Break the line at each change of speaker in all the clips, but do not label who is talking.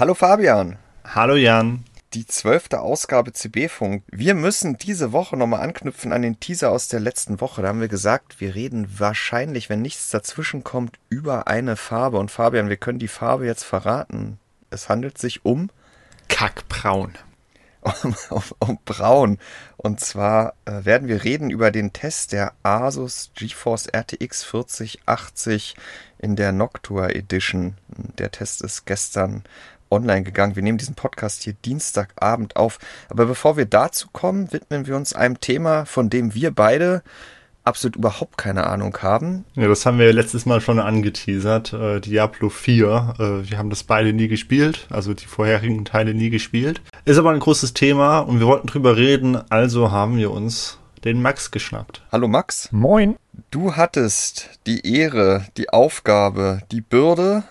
Hallo Fabian.
Hallo Jan.
Die zwölfte Ausgabe CB-Funk. Wir müssen diese Woche nochmal anknüpfen an den Teaser aus der letzten Woche. Da haben wir gesagt, wir reden wahrscheinlich, wenn nichts dazwischen kommt, über eine Farbe. Und Fabian, wir können die Farbe jetzt verraten. Es handelt sich um
Kackbraun.
Um, um, um Braun. Und zwar äh, werden wir reden über den Test der Asus GeForce RTX 4080 in der Noctua Edition. Der Test ist gestern online gegangen. Wir nehmen diesen Podcast hier Dienstagabend auf. Aber bevor wir dazu kommen, widmen wir uns einem Thema, von dem wir beide absolut überhaupt keine Ahnung haben.
Ja, das haben wir letztes Mal schon angeteasert. Äh, Diablo 4. Äh, wir haben das beide nie gespielt, also die vorherigen Teile nie gespielt. Ist aber ein großes Thema und wir wollten drüber reden, also haben wir uns den Max geschnappt.
Hallo Max.
Moin.
Du hattest die Ehre, die Aufgabe, die Bürde,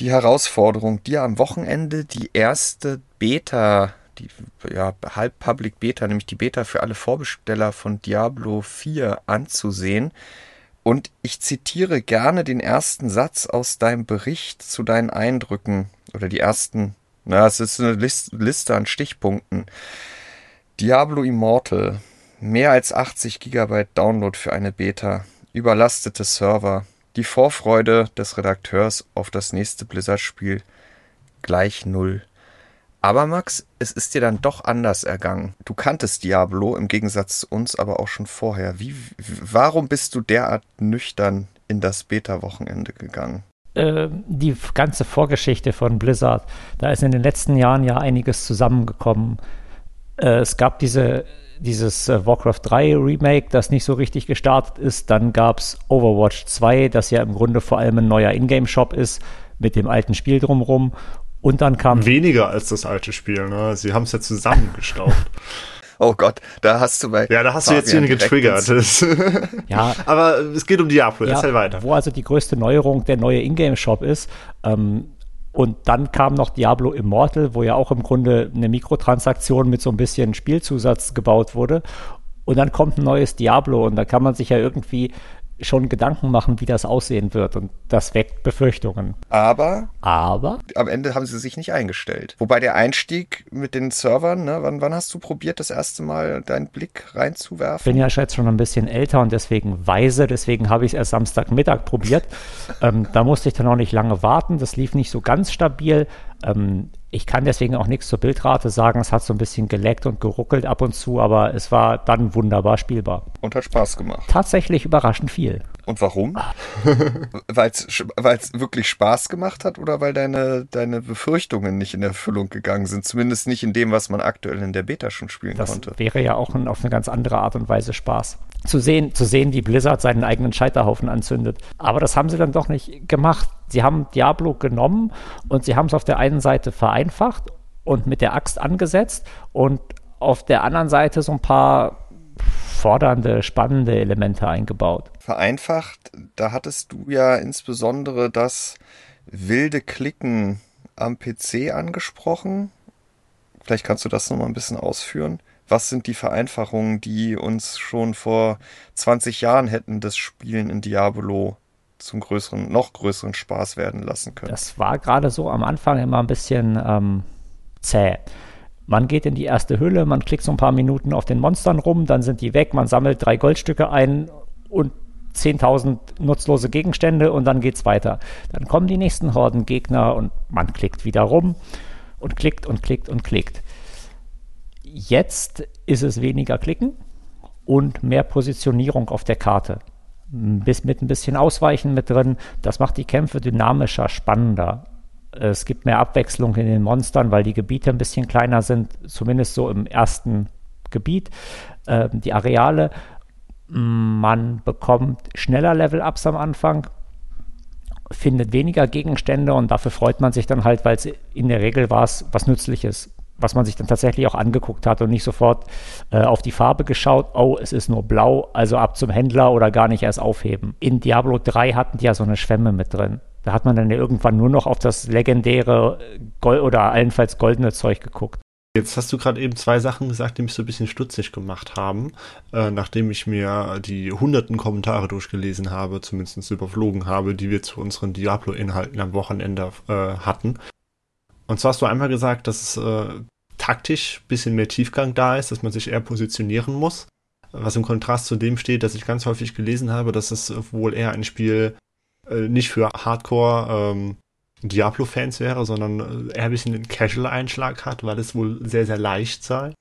die Herausforderung, dir am Wochenende die erste Beta, die ja, halb Public Beta, nämlich die Beta für alle Vorbesteller von Diablo 4 anzusehen. Und ich zitiere gerne den ersten Satz aus deinem Bericht zu deinen Eindrücken oder die ersten, na, es ist eine Liste an Stichpunkten. Diablo Immortal, mehr als 80 GB Download für eine Beta, überlastete Server, die Vorfreude des Redakteurs auf das nächste Blizzard-Spiel gleich null. Aber Max, es ist dir dann doch anders ergangen. Du kanntest Diablo im Gegensatz zu uns aber auch schon vorher. Wie, warum bist du derart nüchtern in das Beta-Wochenende gegangen?
Äh, die ganze Vorgeschichte von Blizzard, da ist in den letzten Jahren ja einiges zusammengekommen. Äh, es gab diese dieses äh, Warcraft 3 Remake, das nicht so richtig gestartet ist. Dann gab es Overwatch 2, das ja im Grunde vor allem ein neuer Ingame-Shop ist, mit dem alten Spiel drumrum. Und dann kam.
Weniger als das alte Spiel, ne? Sie haben es ja zusammengestaucht.
Oh Gott, da hast du bei.
Ja, da hast Fabian du jetzt hier getriggert. ja. Aber es geht um Diablo, ja, erzähl weiter.
Wo also die größte Neuerung der neue Ingame-Shop ist. Ähm, und dann kam noch Diablo Immortal, wo ja auch im Grunde eine Mikrotransaktion mit so ein bisschen Spielzusatz gebaut wurde. Und dann kommt ein neues Diablo und da kann man sich ja irgendwie schon Gedanken machen, wie das aussehen wird. Und das weckt Befürchtungen.
Aber,
aber
am Ende haben sie sich nicht eingestellt. Wobei der Einstieg mit den Servern, ne, wann, wann hast du probiert, das erste Mal deinen Blick reinzuwerfen?
Ich bin ja jetzt schon ein bisschen älter und deswegen weise, deswegen habe ich es erst Samstagmittag probiert. ähm, da musste ich dann auch nicht lange warten. Das lief nicht so ganz stabil. Ähm, ich kann deswegen auch nichts zur Bildrate sagen. Es hat so ein bisschen geleckt und geruckelt ab und zu, aber es war dann wunderbar spielbar.
Und hat Spaß gemacht.
Tatsächlich überraschend viel.
Und warum? weil es wirklich Spaß gemacht hat oder weil deine, deine Befürchtungen nicht in Erfüllung gegangen sind? Zumindest nicht in dem, was man aktuell in der Beta schon spielen
das
konnte.
Das wäre ja auch ein, auf eine ganz andere Art und Weise Spaß. Zu sehen, zu sehen, wie Blizzard seinen eigenen Scheiterhaufen anzündet. Aber das haben sie dann doch nicht gemacht. Sie haben Diablo genommen und sie haben es auf der einen Seite vereinfacht und mit der Axt angesetzt und auf der anderen Seite so ein paar fordernde, spannende Elemente eingebaut.
Vereinfacht, da hattest du ja insbesondere das wilde Klicken am PC angesprochen. Vielleicht kannst du das nochmal ein bisschen ausführen. Was sind die Vereinfachungen, die uns schon vor 20 Jahren hätten das Spielen in Diablo zum größeren, noch größeren Spaß werden lassen können?
Das war gerade so am Anfang immer ein bisschen ähm, zäh. Man geht in die erste Hülle, man klickt so ein paar Minuten auf den Monstern rum, dann sind die weg, man sammelt drei Goldstücke ein und 10.000 nutzlose Gegenstände und dann geht's weiter. Dann kommen die nächsten Horden Gegner und man klickt wieder rum und klickt und klickt und klickt. Jetzt ist es weniger Klicken und mehr Positionierung auf der Karte. Bis mit ein bisschen Ausweichen mit drin. Das macht die Kämpfe dynamischer, spannender. Es gibt mehr Abwechslung in den Monstern, weil die Gebiete ein bisschen kleiner sind, zumindest so im ersten Gebiet. Äh, die Areale, man bekommt schneller Level-Ups am Anfang, findet weniger Gegenstände und dafür freut man sich dann halt, weil es in der Regel war es was Nützliches, was man sich dann tatsächlich auch angeguckt hat und nicht sofort äh, auf die Farbe geschaut, oh, es ist nur blau, also ab zum Händler oder gar nicht erst aufheben. In Diablo 3 hatten die ja so eine Schwemme mit drin. Da hat man dann irgendwann nur noch auf das legendäre Gold oder allenfalls goldene Zeug geguckt.
Jetzt hast du gerade eben zwei Sachen gesagt, die mich so ein bisschen stutzig gemacht haben, äh, nachdem ich mir die hunderten Kommentare durchgelesen habe, zumindest überflogen habe, die wir zu unseren Diablo-Inhalten am Wochenende äh, hatten. Und zwar hast du einmal gesagt, dass äh, taktisch ein bisschen mehr Tiefgang da ist, dass man sich eher positionieren muss. Was im Kontrast zu dem steht, dass ich ganz häufig gelesen habe, dass es wohl eher ein Spiel äh, nicht für Hardcore ähm, Diablo-Fans wäre, sondern äh, eher ein bisschen den Casual-Einschlag hat, weil es wohl sehr, sehr leicht sei.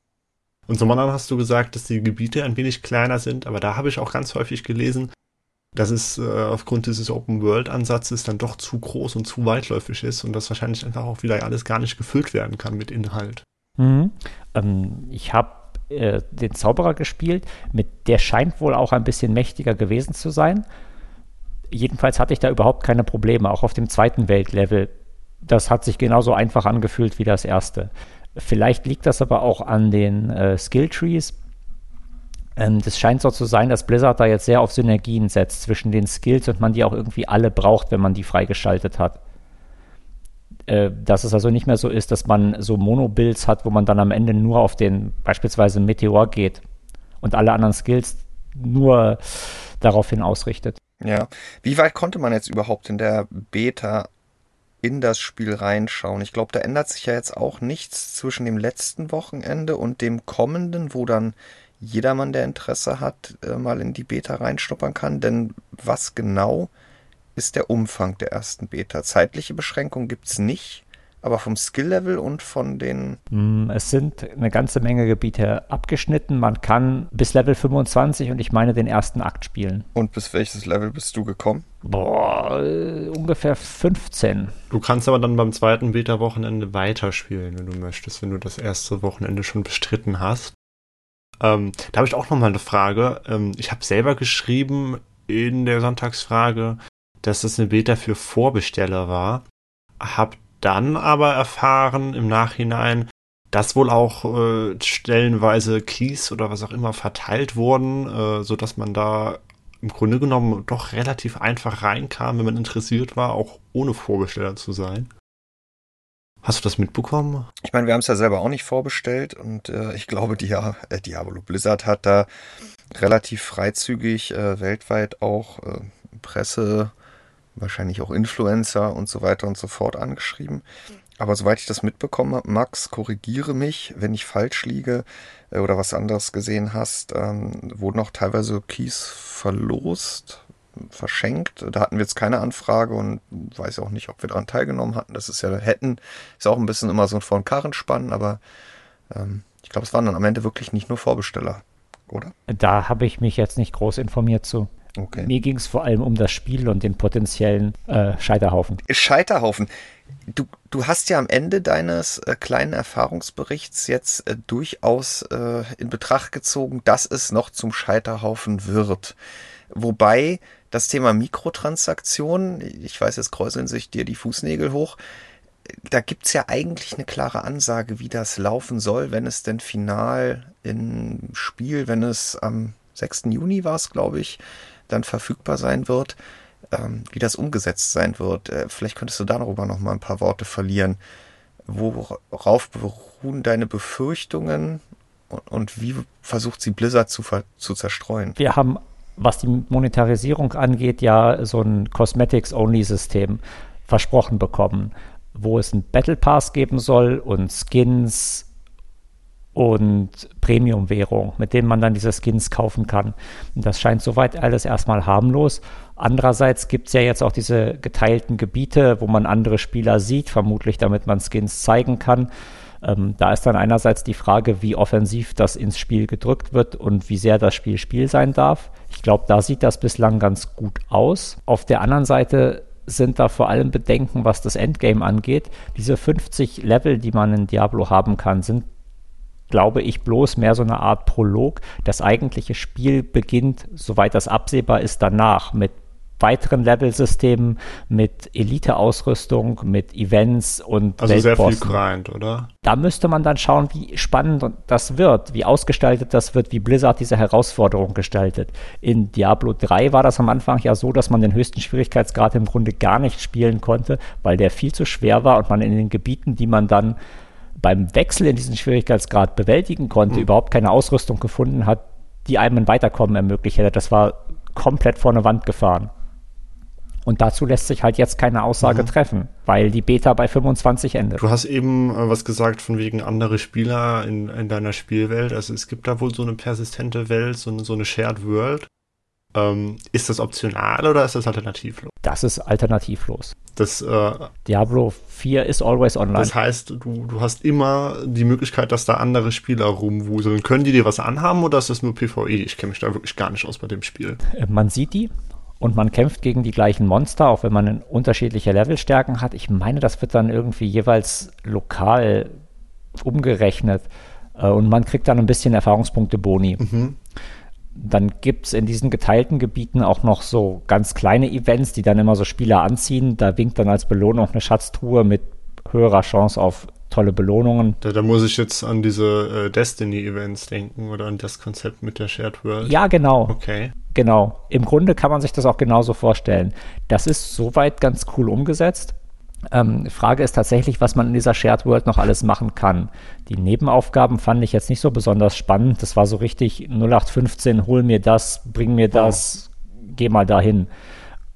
Und zum anderen hast du gesagt, dass die Gebiete ein wenig kleiner sind, aber da habe ich auch ganz häufig gelesen, dass es äh, aufgrund dieses Open-World-Ansatzes dann doch zu groß und zu weitläufig ist und das wahrscheinlich einfach auch wieder alles gar nicht gefüllt werden kann mit Inhalt.
Mhm. Ähm, ich habe äh, den Zauberer gespielt, mit der scheint wohl auch ein bisschen mächtiger gewesen zu sein. Jedenfalls hatte ich da überhaupt keine Probleme, auch auf dem zweiten Weltlevel. Das hat sich genauso einfach angefühlt wie das erste. Vielleicht liegt das aber auch an den äh, Skilltrees. Ähm, das scheint so zu sein, dass Blizzard da jetzt sehr auf Synergien setzt zwischen den Skills und man die auch irgendwie alle braucht, wenn man die freigeschaltet hat. Äh, dass es also nicht mehr so ist, dass man so Mono-Builds hat, wo man dann am Ende nur auf den beispielsweise Meteor geht und alle anderen Skills nur daraufhin ausrichtet.
Ja. Wie weit konnte man jetzt überhaupt in der Beta in das Spiel reinschauen? Ich glaube, da ändert sich ja jetzt auch nichts zwischen dem letzten Wochenende und dem kommenden, wo dann jedermann, der Interesse hat, äh, mal in die Beta reinschnuppern kann. Denn was genau ist der Umfang der ersten Beta? Zeitliche Beschränkung gibt's nicht aber vom Skill-Level und von den.
Mm, es sind eine ganze Menge Gebiete abgeschnitten. Man kann bis Level 25 und ich meine den ersten Akt spielen.
Und bis welches Level bist du gekommen?
Boah, äh, ungefähr 15.
Du kannst aber dann beim zweiten Beta-Wochenende weiterspielen, wenn du möchtest, wenn du das erste Wochenende schon bestritten hast. Ähm, da habe ich auch nochmal eine Frage. Ähm, ich habe selber geschrieben in der Sonntagsfrage, dass das eine Beta für Vorbesteller war. Hab dann aber erfahren im Nachhinein, dass wohl auch äh, stellenweise Keys oder was auch immer verteilt wurden, äh, so dass man da im Grunde genommen doch relativ einfach reinkam, wenn man interessiert war, auch ohne Vorbesteller zu sein. Hast du das mitbekommen?
Ich meine, wir haben es ja selber auch nicht vorbestellt und äh, ich glaube, die, äh, Diablo Blizzard hat da relativ freizügig äh, weltweit auch äh, Presse wahrscheinlich auch Influencer und so weiter und so fort angeschrieben. Aber soweit ich das mitbekommen habe, Max, korrigiere mich, wenn ich falsch liege äh, oder was anderes gesehen hast, ähm, wurden auch teilweise Keys verlost, verschenkt. Da hatten wir jetzt keine Anfrage und weiß auch nicht, ob wir daran teilgenommen hatten. Das ist ja hätten, ist auch ein bisschen immer so ein vor Karren spannen, aber ähm, ich glaube, es waren dann am Ende wirklich nicht nur Vorbesteller, oder?
Da habe ich mich jetzt nicht groß informiert zu. Okay. Mir ging es vor allem um das Spiel und den potenziellen äh, Scheiterhaufen.
Scheiterhaufen. Du, du hast ja am Ende deines äh, kleinen Erfahrungsberichts jetzt äh, durchaus äh, in Betracht gezogen, dass es noch zum Scheiterhaufen wird. Wobei das Thema Mikrotransaktionen, ich weiß, jetzt kräuseln sich dir die Fußnägel hoch, da gibt's ja eigentlich eine klare Ansage, wie das laufen soll, wenn es denn final im Spiel, wenn es am 6. Juni war es, glaube ich, dann verfügbar sein wird, ähm, wie das umgesetzt sein wird. Äh, vielleicht könntest du darüber noch mal ein paar Worte verlieren. Worauf beruhen deine Befürchtungen und, und wie versucht sie Blizzard zu, zu zerstreuen?
Wir haben, was die Monetarisierung angeht, ja so ein Cosmetics-Only-System versprochen bekommen, wo es einen Battle Pass geben soll und Skins und Premium-Währung, mit denen man dann diese Skins kaufen kann. Und das scheint soweit alles erstmal harmlos. Andererseits gibt es ja jetzt auch diese geteilten Gebiete, wo man andere Spieler sieht, vermutlich damit man Skins zeigen kann. Ähm, da ist dann einerseits die Frage, wie offensiv das ins Spiel gedrückt wird und wie sehr das Spiel Spiel sein darf. Ich glaube, da sieht das bislang ganz gut aus. Auf der anderen Seite sind da vor allem Bedenken, was das Endgame angeht. Diese 50 Level, die man in Diablo haben kann, sind glaube ich, bloß mehr so eine Art Prolog. Das eigentliche Spiel beginnt, soweit das absehbar ist, danach mit weiteren Levelsystemen, mit Elite-Ausrüstung, mit Events und
Also sehr viel Grind, oder?
Da müsste man dann schauen, wie spannend das wird, wie ausgestaltet das wird, wie Blizzard diese Herausforderung gestaltet. In Diablo 3 war das am Anfang ja so, dass man den höchsten Schwierigkeitsgrad im Grunde gar nicht spielen konnte, weil der viel zu schwer war und man in den Gebieten, die man dann beim Wechsel in diesen Schwierigkeitsgrad bewältigen konnte, mhm. überhaupt keine Ausrüstung gefunden hat, die einem ein Weiterkommen ermöglicht hätte. Das war komplett vor eine Wand gefahren. Und dazu lässt sich halt jetzt keine Aussage mhm. treffen, weil die Beta bei 25 endet.
Du hast eben äh, was gesagt von wegen andere Spieler in, in deiner Spielwelt. Also es gibt da wohl so eine persistente Welt, so eine, so eine Shared World. Ähm, ist das optional oder ist das alternativlos?
Das ist alternativlos.
Das, äh,
Diablo 4 ist always online.
Das heißt, du, du hast immer die Möglichkeit, dass da andere Spieler rumwuseln. Können die dir was anhaben oder ist das nur PvE? Ich kenne mich da wirklich gar nicht aus bei dem Spiel.
Äh, man sieht die und man kämpft gegen die gleichen Monster, auch wenn man unterschiedliche Levelstärken hat. Ich meine, das wird dann irgendwie jeweils lokal umgerechnet äh, und man kriegt dann ein bisschen Erfahrungspunkte Boni. Mhm. Dann gibt es in diesen geteilten Gebieten auch noch so ganz kleine Events, die dann immer so Spieler anziehen. Da winkt dann als Belohnung eine Schatztruhe mit höherer Chance auf tolle Belohnungen.
Da, da muss ich jetzt an diese äh, Destiny-Events denken oder an das Konzept mit der Shared World.
Ja, genau.
Okay.
Genau. Im Grunde kann man sich das auch genauso vorstellen. Das ist soweit ganz cool umgesetzt. Ähm, Frage ist tatsächlich, was man in dieser Shared World noch alles machen kann. Die Nebenaufgaben fand ich jetzt nicht so besonders spannend. Das war so richtig 0815, hol mir das, bring mir das, oh. geh mal dahin.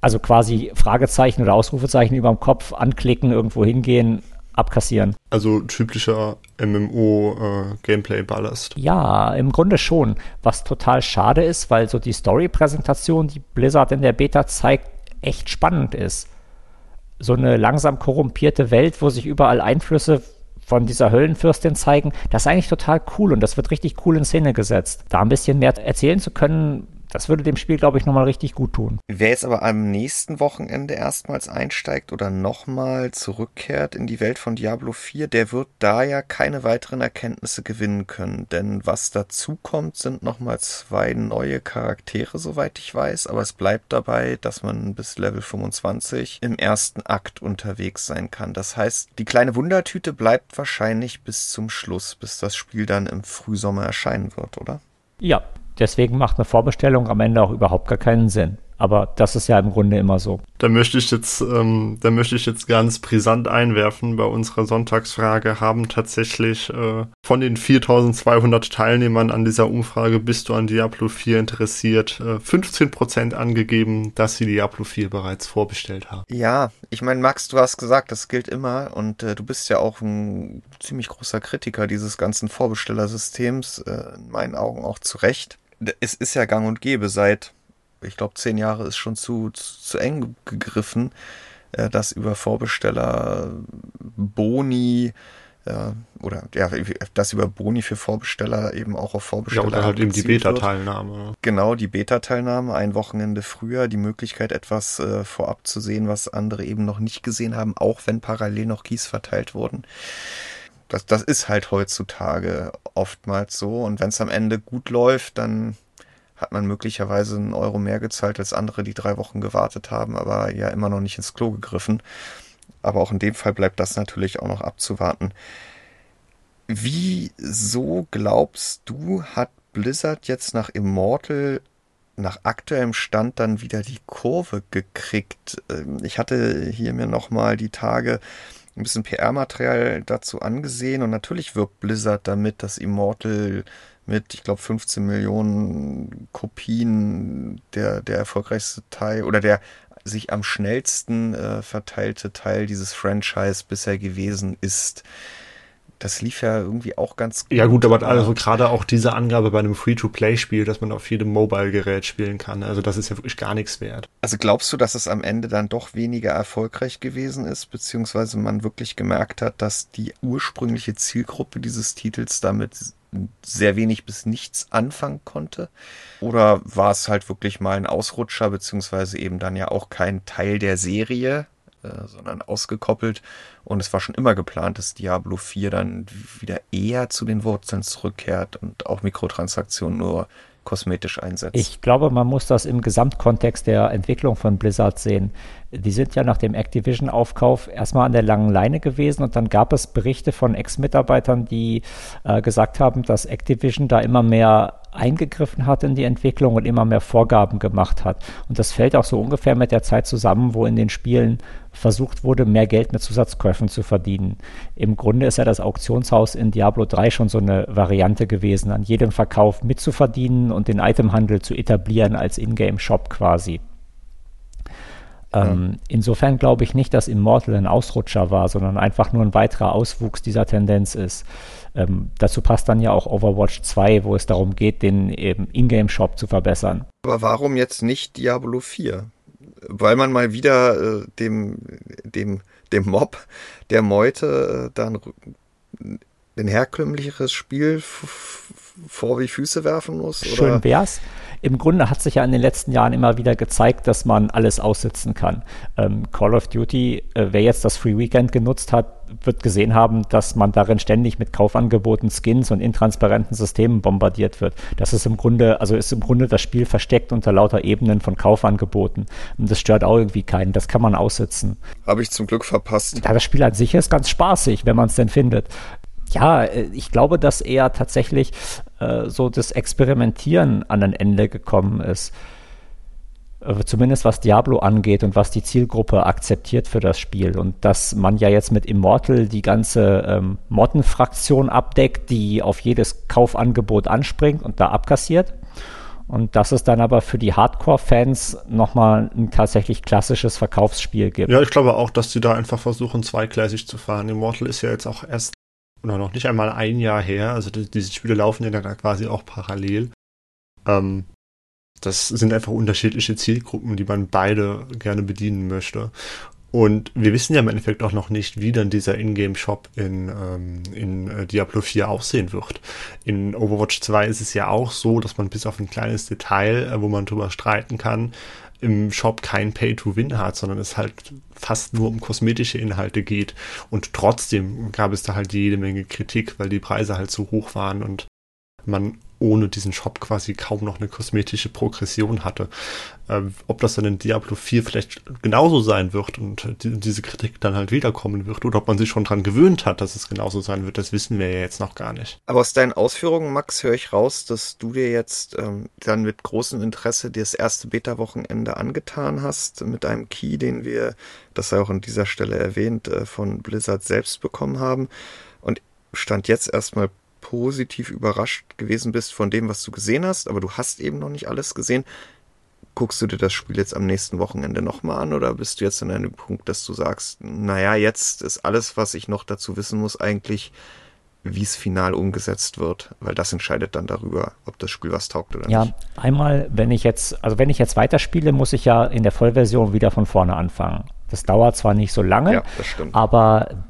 Also quasi Fragezeichen oder Ausrufezeichen über dem Kopf anklicken, irgendwo hingehen, abkassieren.
Also typischer MMO-Gameplay-Ballast.
Äh, ja, im Grunde schon. Was total schade ist, weil so die Story-Präsentation, die Blizzard in der Beta zeigt, echt spannend ist so eine langsam korrumpierte Welt, wo sich überall Einflüsse von dieser Höllenfürstin zeigen, das ist eigentlich total cool und das wird richtig cool in Szene gesetzt. Da ein bisschen mehr erzählen zu können, das würde dem Spiel, glaube ich, nochmal richtig gut tun.
Wer jetzt aber am nächsten Wochenende erstmals einsteigt oder nochmal zurückkehrt in die Welt von Diablo 4, der wird da ja keine weiteren Erkenntnisse gewinnen können. Denn was dazu kommt, sind nochmal zwei neue Charaktere, soweit ich weiß. Aber es bleibt dabei, dass man bis Level 25 im ersten Akt unterwegs sein kann. Das heißt, die kleine Wundertüte bleibt wahrscheinlich bis zum Schluss, bis das Spiel dann im Frühsommer erscheinen wird, oder?
Ja, Deswegen macht eine Vorbestellung am Ende auch überhaupt gar keinen Sinn. Aber das ist ja im Grunde immer so.
Da möchte ich jetzt, ähm, da möchte ich jetzt ganz brisant einwerfen. Bei unserer Sonntagsfrage haben tatsächlich äh, von den 4200 Teilnehmern an dieser Umfrage bist du an Diablo 4 interessiert, äh, 15% angegeben, dass sie Diablo 4 bereits vorbestellt haben.
Ja, ich meine, Max, du hast gesagt, das gilt immer und äh, du bist ja auch ein ziemlich großer Kritiker dieses ganzen Vorbestellersystems, äh, in meinen Augen auch zu Recht. Es ist ja gang und gäbe seit ich glaube, zehn Jahre ist schon zu, zu, zu eng gegriffen, äh, dass über Vorbesteller Boni äh, oder ja, dass über Boni für Vorbesteller eben auch auf Vorbesteller. Ja,
oder halt eben die Beta-Teilnahme.
Genau, die Beta-Teilnahme, ein Wochenende früher, die Möglichkeit, etwas äh, vorab zu sehen, was andere eben noch nicht gesehen haben, auch wenn parallel noch Keys verteilt wurden. Das, das ist halt heutzutage oftmals so. Und wenn es am Ende gut läuft, dann hat man möglicherweise einen Euro mehr gezahlt als andere, die drei Wochen gewartet haben, aber ja immer noch nicht ins Klo gegriffen. Aber auch in dem Fall bleibt das natürlich auch noch abzuwarten. Wieso glaubst du, hat Blizzard jetzt nach Immortal nach aktuellem Stand dann wieder die Kurve gekriegt? Ähm, ich hatte hier mir nochmal die Tage ein bisschen PR-Material dazu angesehen und natürlich wirbt Blizzard damit, dass Immortal mit, ich glaube, 15 Millionen Kopien der, der erfolgreichste Teil oder der sich am schnellsten äh, verteilte Teil dieses Franchise bisher gewesen ist. Das lief ja irgendwie auch ganz
gut. Ja gut, aber also gerade auch diese Angabe bei einem Free-to-Play-Spiel, dass man auf jedem Mobile-Gerät spielen kann, also das ist ja wirklich gar nichts wert.
Also glaubst du, dass es am Ende dann doch weniger erfolgreich gewesen ist, beziehungsweise man wirklich gemerkt hat, dass die ursprüngliche Zielgruppe dieses Titels damit sehr wenig bis nichts anfangen konnte? Oder war es halt wirklich mal ein Ausrutscher, beziehungsweise eben dann ja auch kein Teil der Serie, äh, sondern ausgekoppelt? Und es war schon immer geplant, dass Diablo 4 dann wieder eher zu den Wurzeln zurückkehrt und auch Mikrotransaktionen nur kosmetisch einsetzt.
Ich glaube, man muss das im Gesamtkontext der Entwicklung von Blizzard sehen. Die sind ja nach dem Activision-Aufkauf erstmal an der langen Leine gewesen und dann gab es Berichte von Ex-Mitarbeitern, die äh, gesagt haben, dass Activision da immer mehr eingegriffen hat in die Entwicklung und immer mehr Vorgaben gemacht hat. Und das fällt auch so ungefähr mit der Zeit zusammen, wo in den Spielen versucht wurde, mehr Geld mit Zusatzkäufen zu verdienen. Im Grunde ist ja das Auktionshaus in Diablo 3 schon so eine Variante gewesen, an jedem Verkauf mitzuverdienen und den Itemhandel zu etablieren als Ingame-Shop quasi. Ähm, insofern glaube ich nicht, dass Immortal ein Ausrutscher war, sondern einfach nur ein weiterer Auswuchs dieser Tendenz ist. Ähm, dazu passt dann ja auch Overwatch 2, wo es darum geht, den Ingame-Shop zu verbessern.
Aber warum jetzt nicht Diablo 4? Weil man mal wieder äh, dem, dem, dem Mob der Meute äh, dann ein herkömmlicheres Spiel vor wie Füße werfen muss? Oder?
Schön wär's im Grunde hat sich ja in den letzten Jahren immer wieder gezeigt, dass man alles aussitzen kann. Ähm, Call of Duty, äh, wer jetzt das Free Weekend genutzt hat, wird gesehen haben, dass man darin ständig mit Kaufangeboten, Skins und intransparenten Systemen bombardiert wird. Das ist im Grunde, also ist im Grunde das Spiel versteckt unter lauter Ebenen von Kaufangeboten. Und das stört auch irgendwie keinen. Das kann man aussitzen.
Habe ich zum Glück verpasst.
Ja, das Spiel an sich ist ganz spaßig, wenn man es denn findet ja, äh, ich glaube, dass eher tatsächlich äh, so das Experimentieren an ein Ende gekommen ist. Äh, zumindest was Diablo angeht und was die Zielgruppe akzeptiert für das Spiel. Und dass man ja jetzt mit Immortal die ganze ähm, Modden-Fraktion abdeckt, die auf jedes Kaufangebot anspringt und da abkassiert. Und dass es dann aber für die Hardcore-Fans nochmal ein tatsächlich klassisches Verkaufsspiel gibt.
Ja, ich glaube auch, dass sie da einfach versuchen, zweigleisig zu fahren. Immortal ist ja jetzt auch erst oder noch nicht einmal ein Jahr her. Also die, diese Spiele laufen ja dann quasi auch parallel. Ähm, das sind einfach unterschiedliche Zielgruppen, die man beide gerne bedienen möchte. Und wir wissen ja im Endeffekt auch noch nicht, wie dann dieser Ingame-Shop in, ähm, in äh, Diablo 4 aussehen wird. In Overwatch 2 ist es ja auch so, dass man bis auf ein kleines Detail, äh, wo man drüber streiten kann, im Shop kein Pay-to-Win hat, sondern es halt fast nur um kosmetische Inhalte geht. Und trotzdem gab es da halt jede Menge Kritik, weil die Preise halt so hoch waren und man ohne diesen Shop quasi kaum noch eine kosmetische Progression hatte. Ähm, ob das dann in Diablo 4 vielleicht genauso sein wird und die, diese Kritik dann halt wiederkommen wird oder ob man sich schon dran gewöhnt hat, dass es genauso sein wird, das wissen wir ja jetzt noch gar nicht.
Aber aus deinen Ausführungen, Max, höre ich raus, dass du dir jetzt ähm, dann mit großem Interesse das erste Beta-Wochenende angetan hast mit einem Key, den wir, das sei auch an dieser Stelle erwähnt, äh, von Blizzard selbst bekommen haben. Und stand jetzt erstmal positiv überrascht gewesen bist von dem, was du gesehen hast, aber du hast eben noch nicht alles gesehen. Guckst du dir das Spiel jetzt am nächsten Wochenende nochmal an oder bist du jetzt an einem Punkt, dass du sagst, naja, jetzt ist alles, was ich noch dazu wissen muss, eigentlich, wie es final umgesetzt wird, weil das entscheidet dann darüber, ob das Spiel was taugt oder
ja,
nicht.
Ja, einmal, wenn ich jetzt, also wenn ich jetzt weiterspiele, muss ich ja in der Vollversion wieder von vorne anfangen. Das dauert zwar nicht so lange, ja, aber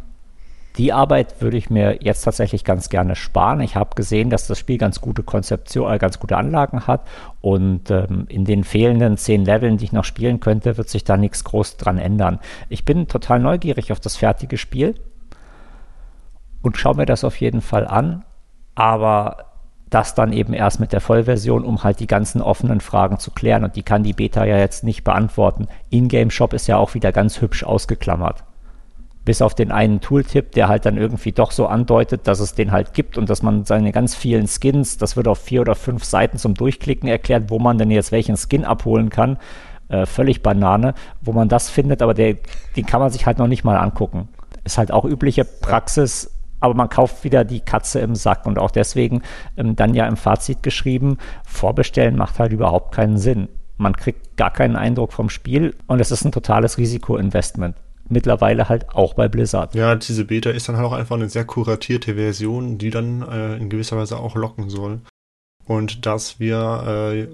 die Arbeit würde ich mir jetzt tatsächlich ganz gerne sparen. Ich habe gesehen, dass das Spiel ganz gute Konzeption, äh, ganz gute Anlagen hat und ähm, in den fehlenden zehn Leveln, die ich noch spielen könnte, wird sich da nichts groß dran ändern. Ich bin total neugierig auf das fertige Spiel und schaue mir das auf jeden Fall an, aber das dann eben erst mit der Vollversion, um halt die ganzen offenen Fragen zu klären und die kann die Beta ja jetzt nicht beantworten. Ingame Shop ist ja auch wieder ganz hübsch ausgeklammert bis auf den einen Tooltip, der halt dann irgendwie doch so andeutet, dass es den halt gibt und dass man seine ganz vielen Skins, das wird auf vier oder fünf Seiten zum Durchklicken erklärt, wo man denn jetzt welchen Skin abholen kann. Äh, völlig Banane, wo man das findet, aber der, den kann man sich halt noch nicht mal angucken. Ist halt auch übliche Praxis, aber man kauft wieder die Katze im Sack und auch deswegen ähm, dann ja im Fazit geschrieben, vorbestellen macht halt überhaupt keinen Sinn. Man kriegt gar keinen Eindruck vom Spiel und es ist ein totales Risikoinvestment mittlerweile halt auch bei Blizzard.
Ja, diese Beta ist dann halt auch einfach eine sehr kuratierte Version, die dann äh, in gewisser Weise auch locken soll. Und dass wir äh,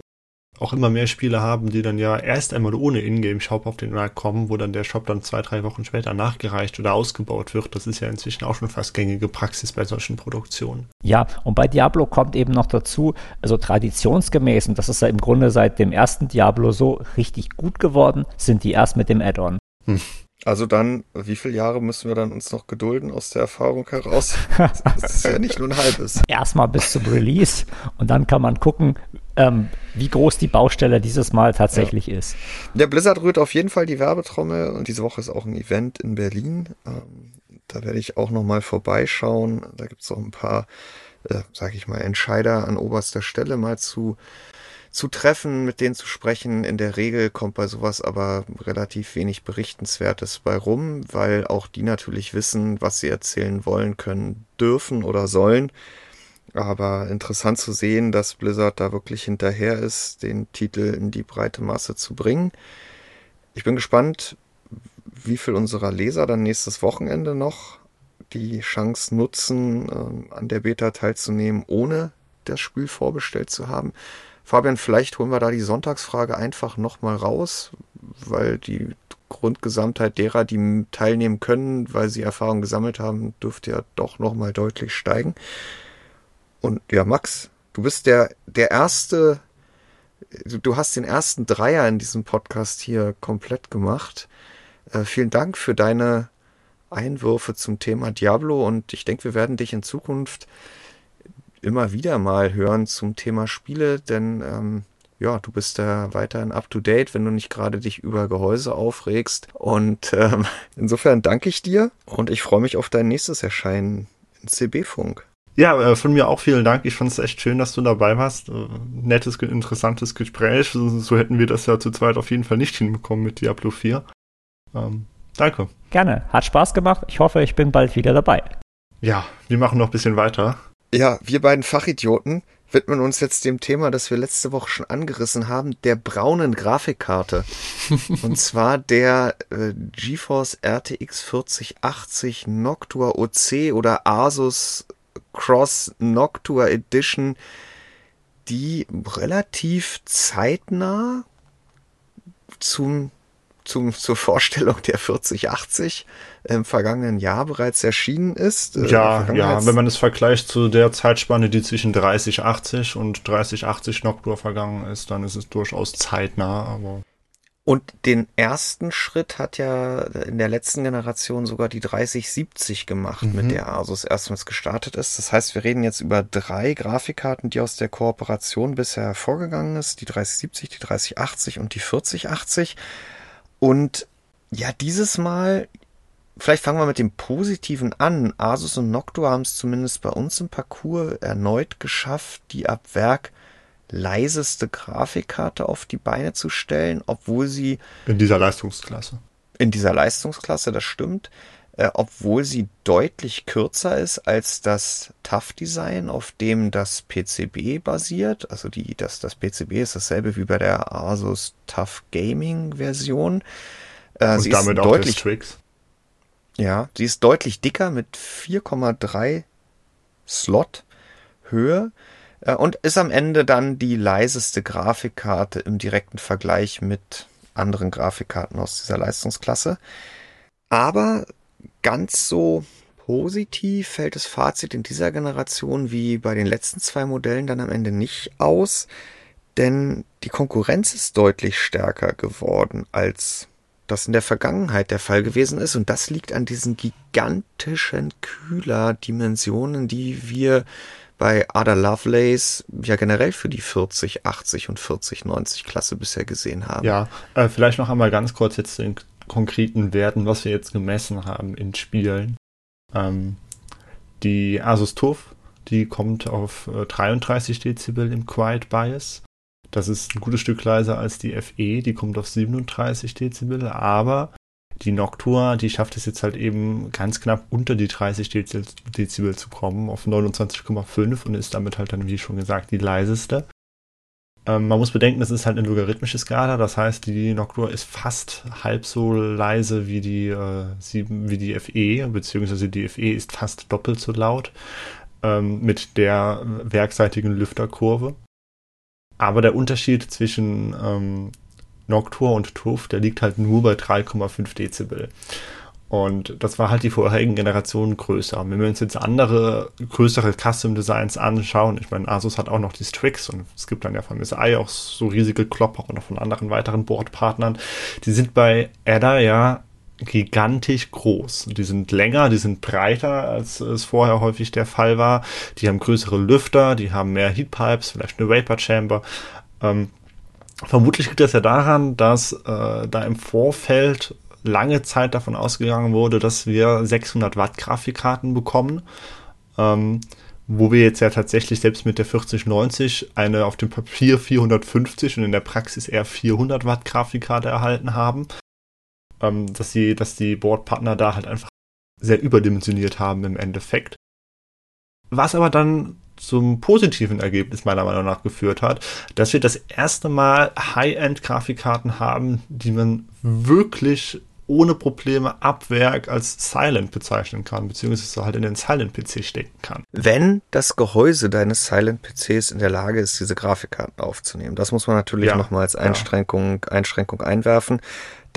auch immer mehr Spiele haben, die dann ja erst einmal ohne Ingame-Shop auf den Markt kommen, wo dann der Shop dann zwei, drei Wochen später nachgereicht oder ausgebaut wird. Das ist ja inzwischen auch schon fast gängige Praxis bei solchen Produktionen.
Ja, und bei Diablo kommt eben noch dazu, also traditionsgemäß, und das ist ja im Grunde seit dem ersten Diablo so richtig gut geworden, sind die erst mit dem Add-on. Hm.
Also dann, wie viele Jahre müssen wir dann uns noch gedulden aus der Erfahrung heraus? Das ist ja nicht nur ein halbes.
Erstmal bis zum Release und dann kann man gucken, ähm, wie groß die Baustelle dieses Mal tatsächlich ja. ist.
Der Blizzard rührt auf jeden Fall die Werbetrommel und diese Woche ist auch ein Event in Berlin. Ähm, da werde ich auch nochmal vorbeischauen. Da gibt es auch ein paar, äh, sage ich mal, Entscheider an oberster Stelle mal zu zu treffen, mit denen zu sprechen. In der Regel kommt bei sowas aber relativ wenig Berichtenswertes bei rum, weil auch die natürlich wissen, was sie erzählen wollen, können, dürfen oder sollen. Aber interessant zu sehen, dass Blizzard da wirklich hinterher ist, den Titel in die breite Masse zu bringen. ich bin gespannt, wie viel unserer Leser dann nächstes Wochenende noch die Chance nutzen, äh, an der Beta teilzunehmen, ohne das Spiel vorbestellt zu haben. Fabian, vielleicht holen wir da die Sonntagsfrage einfach nochmal raus, weil die Grundgesamtheit derer, die teilnehmen können, weil sie Erfahrung gesammelt haben, dürfte ja doch nochmal deutlich steigen. Und ja, Max, du bist der, der erste, du hast den ersten Dreier in diesem Podcast hier komplett gemacht. Äh, vielen Dank für deine Einwürfe zum Thema Diablo und ich denke, wir werden dich in Zukunft immer wieder mal hören zum Thema Spiele, denn ähm, ja, du bist da weiterhin up to date, wenn du nicht gerade dich über Gehäuse aufregst. Und ähm, insofern danke ich dir und ich freue mich auf dein nächstes Erscheinen in CB-Funk.
Ja, äh, von mir auch vielen Dank. Ich fand es echt schön, dass du dabei warst. Äh, nettes, interessantes Gespräch. So hätten wir das ja zu zweit auf jeden Fall nicht hinbekommen mit Diablo 4. Ähm, danke.
Gerne. Hat Spaß gemacht. Ich hoffe, ich bin bald wieder dabei.
Ja, wir machen noch ein bisschen weiter.
Ja, wir beiden Fachidioten widmen uns jetzt dem Thema, das wir letzte Woche schon angerissen haben, der braunen Grafikkarte. Und zwar der äh, GeForce RTX 4080 Noctua OC oder Asus Cross Noctua Edition, die relativ zeitnah zum zum, zur Vorstellung der 4080 im vergangenen Jahr bereits erschienen ist.
Äh, ja, ja, wenn man es vergleicht zu der Zeitspanne, die zwischen 3080 und 3080 Noctua vergangen ist, dann ist es durchaus zeitnah, aber.
Und den ersten Schritt hat ja in der letzten Generation sogar die 3070 gemacht, mhm. mit der Asus erstmals gestartet ist. Das heißt, wir reden jetzt über drei Grafikkarten, die aus der Kooperation bisher hervorgegangen ist. Die 3070, die 3080 und die 4080. Und ja, dieses Mal, vielleicht fangen wir mit dem Positiven an. Asus und Noctua haben es zumindest bei uns im Parcours erneut geschafft, die ab Werk leiseste Grafikkarte auf die Beine zu stellen, obwohl sie.
In dieser Leistungsklasse.
In dieser Leistungsklasse, das stimmt. Äh, obwohl sie deutlich kürzer ist als das TAF-Design, auf dem das PCB basiert. Also die, das, das PCB ist dasselbe wie bei der Asus TAF Gaming Version.
Äh, Und damit auch deutlich, Tricks.
Ja, sie ist deutlich dicker mit 4,3 Slot Höhe äh, und ist am Ende dann die leiseste Grafikkarte im direkten Vergleich mit anderen Grafikkarten aus dieser Leistungsklasse. Aber ganz so positiv fällt das Fazit in dieser Generation wie bei den letzten zwei Modellen dann am Ende nicht aus, denn die Konkurrenz ist deutlich stärker geworden, als das in der Vergangenheit der Fall gewesen ist. Und das liegt an diesen gigantischen Kühler-Dimensionen, die wir bei Ada Lovelace ja generell für die 4080 und 4090 Klasse bisher gesehen haben.
Ja, äh, vielleicht noch einmal ganz kurz jetzt den konkreten Werten, was wir jetzt gemessen haben in Spielen. Ähm, die Asus TUF, die kommt auf äh, 33 Dezibel im Quiet Bias. Das ist ein gutes Stück leiser als die FE, die kommt auf 37 Dezibel, aber die Noctua, die schafft es jetzt halt eben ganz knapp unter die 30 Dezibel zu kommen, auf 29,5 und ist damit halt dann, wie schon gesagt, die leiseste. Ähm, man muss bedenken, das ist halt eine logarithmische Skala, das heißt, die Noctua ist fast halb so leise wie die, äh, 7, wie die FE, beziehungsweise die FE ist fast doppelt so laut ähm, mit der werkseitigen Lüfterkurve. Aber der Unterschied zwischen ähm, Noctua und TUF, der liegt halt nur bei 3,5 Dezibel. Und das war halt die vorherigen Generationen größer. wenn wir uns jetzt andere, größere Custom-Designs anschauen, ich meine, Asus hat auch noch die Strix und es gibt dann ja von MSI auch so riesige Klopper und auch von anderen weiteren Bordpartnern. Die sind bei Ada ja gigantisch groß. Die sind länger, die sind breiter, als es vorher häufig der Fall war. Die haben größere Lüfter, die haben mehr Heatpipes, vielleicht eine Vapor Chamber. Ähm, vermutlich liegt das ja daran, dass äh, da im Vorfeld lange Zeit davon ausgegangen wurde, dass wir 600 Watt Grafikkarten bekommen. Ähm, wo wir jetzt ja tatsächlich selbst mit der 4090 eine auf dem Papier 450 und in der Praxis eher 400 Watt Grafikkarte erhalten haben, ähm, dass, die, dass die Boardpartner da halt einfach sehr überdimensioniert haben im Endeffekt. Was aber dann zum positiven Ergebnis meiner Meinung nach geführt hat, dass wir das erste Mal High-End-Grafikkarten haben, die man wirklich ohne Probleme ab Werk als Silent bezeichnen kann, beziehungsweise halt in den Silent-PC stecken kann.
Wenn das Gehäuse deines Silent-PCs in der Lage ist, diese Grafikkarten aufzunehmen. Das muss man natürlich ja, nochmal als Einschränkung, ja. Einschränkung einwerfen.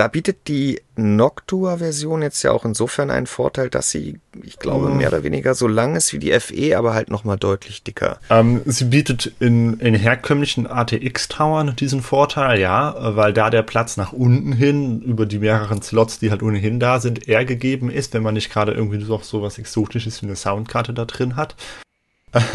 Da bietet die Noctua-Version jetzt ja auch insofern einen Vorteil, dass sie, ich glaube, mehr oder weniger so lang ist wie die FE, aber halt nochmal deutlich dicker.
Ähm, sie bietet in, in herkömmlichen ATX-Towern diesen Vorteil, ja, weil da der Platz nach unten hin über die mehreren Slots, die halt ohnehin da sind, eher gegeben ist, wenn man nicht gerade irgendwie noch so was Exotisches wie eine Soundkarte da drin hat.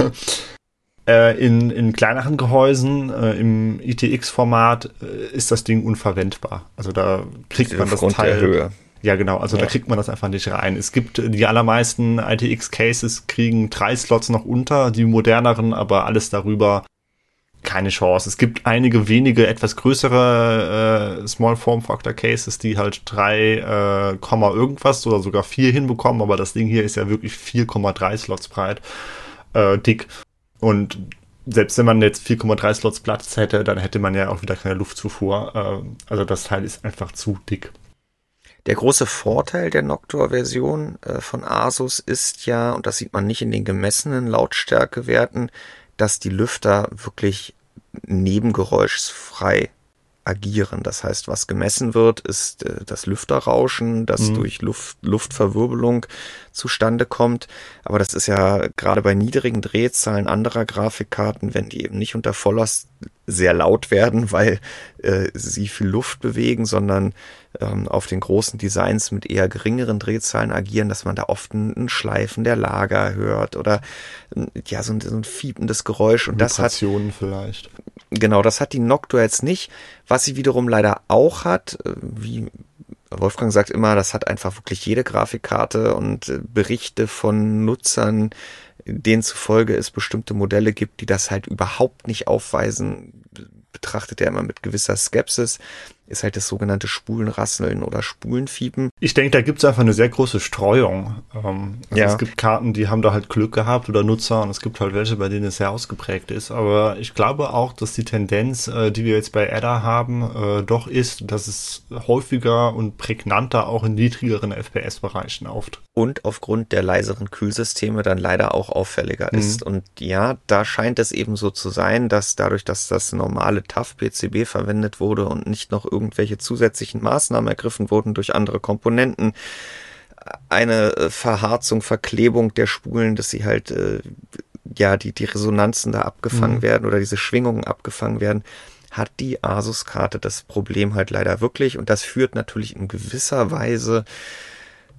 Äh, in, in kleineren Gehäusen äh, im ITX-Format äh, ist das Ding unverwendbar. Also da kriegt man das Teil. Höhe. Ja, genau. Also ja. da kriegt man das einfach nicht rein. Es gibt die allermeisten ITX-Cases kriegen drei Slots noch unter, die moderneren, aber alles darüber keine Chance. Es gibt einige wenige etwas größere äh, Small Form Factor Cases, die halt drei äh, Komma irgendwas oder sogar vier hinbekommen, aber das Ding hier ist ja wirklich 4,3 Slots breit, äh, dick. Und selbst wenn man jetzt 4,3 Slots Platz hätte, dann hätte man ja auch wieder keine Luftzufuhr. Äh, also das Teil ist einfach zu dick.
Der große Vorteil der Noctua-Version äh, von Asus ist ja, und das sieht man nicht in den gemessenen Lautstärkewerten, dass die Lüfter wirklich nebengeräuschfrei agieren. Das heißt, was gemessen wird, ist äh, das Lüfterrauschen, das mhm. durch Luft, Luftverwirbelung zustande kommt. Aber das ist ja gerade bei niedrigen Drehzahlen anderer Grafikkarten, wenn die eben nicht unter Volllast sehr laut werden, weil äh, sie viel Luft bewegen, sondern ähm, auf den großen Designs mit eher geringeren Drehzahlen agieren, dass man da oft ein, Schleifen der Lager hört oder ja so ein, so ein fiependes Geräusch und das hat
vielleicht
Genau, das hat die Noctua jetzt nicht. Was sie wiederum leider auch hat, äh, wie Wolfgang sagt immer, das hat einfach wirklich jede Grafikkarte und äh, Berichte von Nutzern, denen zufolge es bestimmte Modelle gibt, die das halt überhaupt nicht aufweisen, betrachtet er immer mit gewisser Skepsis ist halt das sogenannte Spulenrasseln oder Spulenfiepen.
Ich denke, da gibt es einfach eine sehr große Streuung. Ähm, also ja. Es gibt Karten, die haben da halt Glück gehabt oder Nutzer und es gibt halt welche, bei denen es sehr ausgeprägt ist. Aber ich glaube auch, dass die Tendenz, äh, die wir jetzt bei Ada haben, äh, doch ist, dass es häufiger und prägnanter auch in niedrigeren FPS-Bereichen auftritt.
Und aufgrund der leiseren Kühlsysteme dann leider auch auffälliger mhm. ist. Und ja, da scheint es eben so zu sein, dass dadurch, dass das normale TAF-PCB verwendet wurde und nicht noch irgendwelche zusätzlichen Maßnahmen ergriffen wurden durch andere Komponenten. Eine äh, Verharzung, Verklebung der Spulen, dass sie halt, äh, ja, die, die Resonanzen da abgefangen mhm. werden oder diese Schwingungen abgefangen werden, hat die Asus-Karte das Problem halt leider wirklich. Und das führt natürlich in gewisser Weise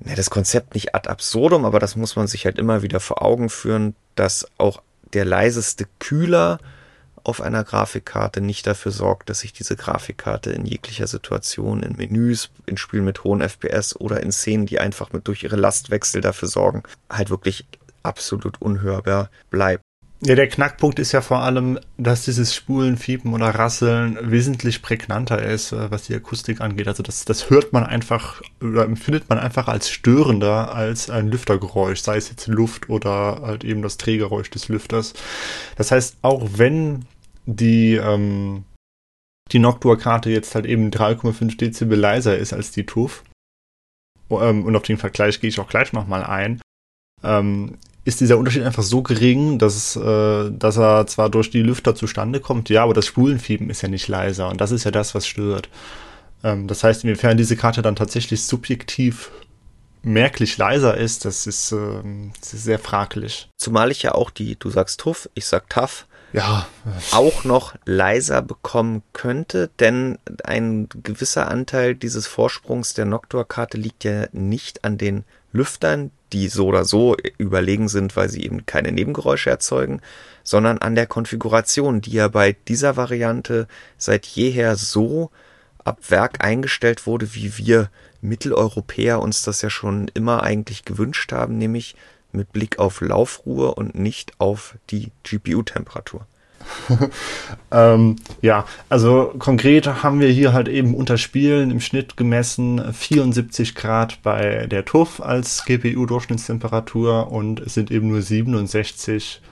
ne, das Konzept nicht ad absurdum, aber das muss man sich halt immer wieder vor Augen führen, dass auch der leiseste Kühler auf einer Grafikkarte nicht dafür sorgt, dass sich diese Grafikkarte in jeglicher Situation, in Menüs, in Spielen mit hohen FPS oder in Szenen, die einfach mit durch ihre Lastwechsel dafür sorgen, halt wirklich absolut unhörbar bleibt.
Ja, der Knackpunkt ist ja vor allem, dass dieses Spulen, Fiepen oder Rasseln wesentlich prägnanter ist, äh, was die Akustik angeht. Also das, das hört man einfach oder empfindet man einfach als störender als ein Lüftergeräusch, sei es jetzt Luft oder halt eben das Drehgeräusch des Lüfters. Das heißt, auch wenn die, ähm, die Noctua-Karte jetzt halt eben 3,5 Dezibel leiser ist als die TUF, ähm, und auf den Vergleich gehe ich auch gleich nochmal ein, ähm, ist dieser Unterschied einfach so gering, dass, äh, dass er zwar durch die Lüfter zustande kommt, ja, aber das Spulenfieben ist ja nicht leiser und das ist ja das, was stört. Ähm, das heißt, inwiefern diese Karte dann tatsächlich subjektiv merklich leiser ist, das ist, äh, sehr fraglich.
Zumal ich ja auch die, du sagst Tuff, ich sag Taff,
ja.
auch noch leiser bekommen könnte, denn ein gewisser Anteil dieses Vorsprungs der Noctua-Karte liegt ja nicht an den Lüftern, die so oder so überlegen sind, weil sie eben keine Nebengeräusche erzeugen, sondern an der Konfiguration, die ja bei dieser Variante seit jeher so ab Werk eingestellt wurde, wie wir Mitteleuropäer uns das ja schon immer eigentlich gewünscht haben, nämlich mit Blick auf Laufruhe und nicht auf die GPU-Temperatur.
ähm, ja, also konkret haben wir hier halt eben unter Spielen im Schnitt gemessen 74 Grad bei der TUF als GPU-Durchschnittstemperatur und es sind eben nur 67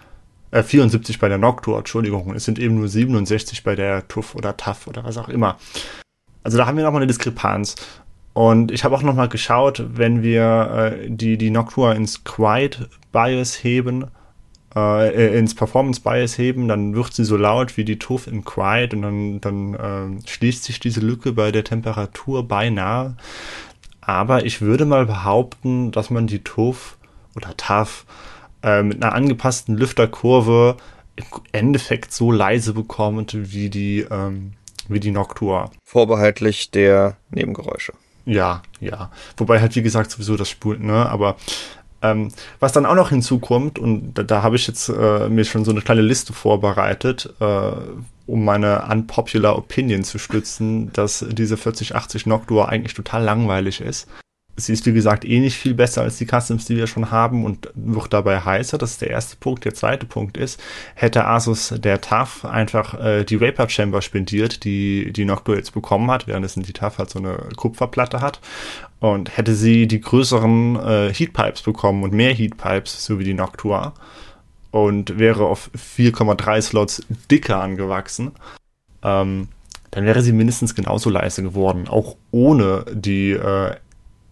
äh, 74 bei der Noctua, Entschuldigung. Es sind eben nur 67 bei der TUF oder TAF oder was auch immer. Also da haben wir nochmal eine Diskrepanz. Und ich habe auch nochmal geschaut, wenn wir äh, die, die Noctua ins Quiet Bias heben, äh, äh, ins Performance Bias heben, dann wird sie so laut wie die TUF im Quiet und dann, dann äh, schließt sich diese Lücke bei der Temperatur beinahe. Aber ich würde mal behaupten, dass man die TUF oder TAF äh, mit einer angepassten Lüfterkurve im Endeffekt so leise bekommt wie die, ähm, wie die Noctua.
Vorbehaltlich der Nebengeräusche.
Ja, ja. Wobei halt, wie gesagt, sowieso das spult, ne? Aber ähm, was dann auch noch hinzukommt, und da, da habe ich jetzt äh, mir schon so eine kleine Liste vorbereitet, äh, um meine unpopular Opinion zu stützen, dass diese 4080 Noctua eigentlich total langweilig ist. Sie ist, wie gesagt, eh nicht viel besser als die Customs, die wir schon haben und wird dabei heißer. Das ist der erste Punkt. Der zweite Punkt ist, hätte Asus der TAF einfach äh, die Vapor Chamber spendiert, die die Noctua jetzt bekommen hat, währenddessen die TAF halt so eine Kupferplatte hat. Und hätte sie die größeren äh, Heatpipes bekommen und mehr Heatpipes, so wie die Noctua, und wäre auf 4,3 Slots dicker angewachsen, ähm, dann wäre sie mindestens genauso leise geworden, auch ohne die äh,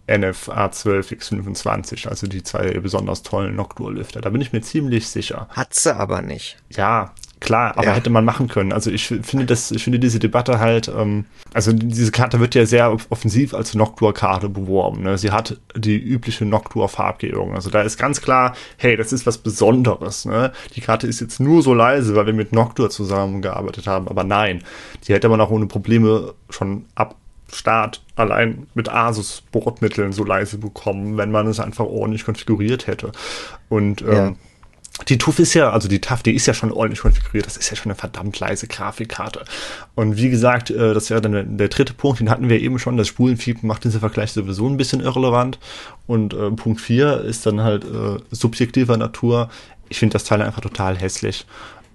NFA12X25, also die zwei besonders tollen Noctua-Lüfter. Da bin ich mir ziemlich sicher.
Hat sie aber nicht.
Ja, klar, aber ja. hätte man machen können. Also ich finde das, ich finde diese Debatte halt, ähm, also diese Karte wird ja sehr offensiv als Noctua-Karte beworben. Ne? Sie hat die übliche Noctua-Farbgebung. Also da ist ganz klar, hey, das ist was Besonderes. Ne? Die Karte ist jetzt nur so leise, weil wir mit Noctua zusammengearbeitet haben. Aber nein, die hätte man auch ohne Probleme schon ab Start allein mit Asus Bordmitteln so leise bekommen, wenn man es einfach ordentlich konfiguriert hätte. Und ähm, ja. die TUF ist ja, also die TAF, die ist ja schon ordentlich konfiguriert. Das ist ja schon eine verdammt leise Grafikkarte. Und wie gesagt, äh, das wäre dann der, der, dritte Punkt, den hatten wir eben schon. Das Spulenfiepen macht diesen Vergleich sowieso ein bisschen irrelevant. Und äh, Punkt 4 ist dann halt äh, subjektiver Natur. Ich finde das Teil einfach total hässlich.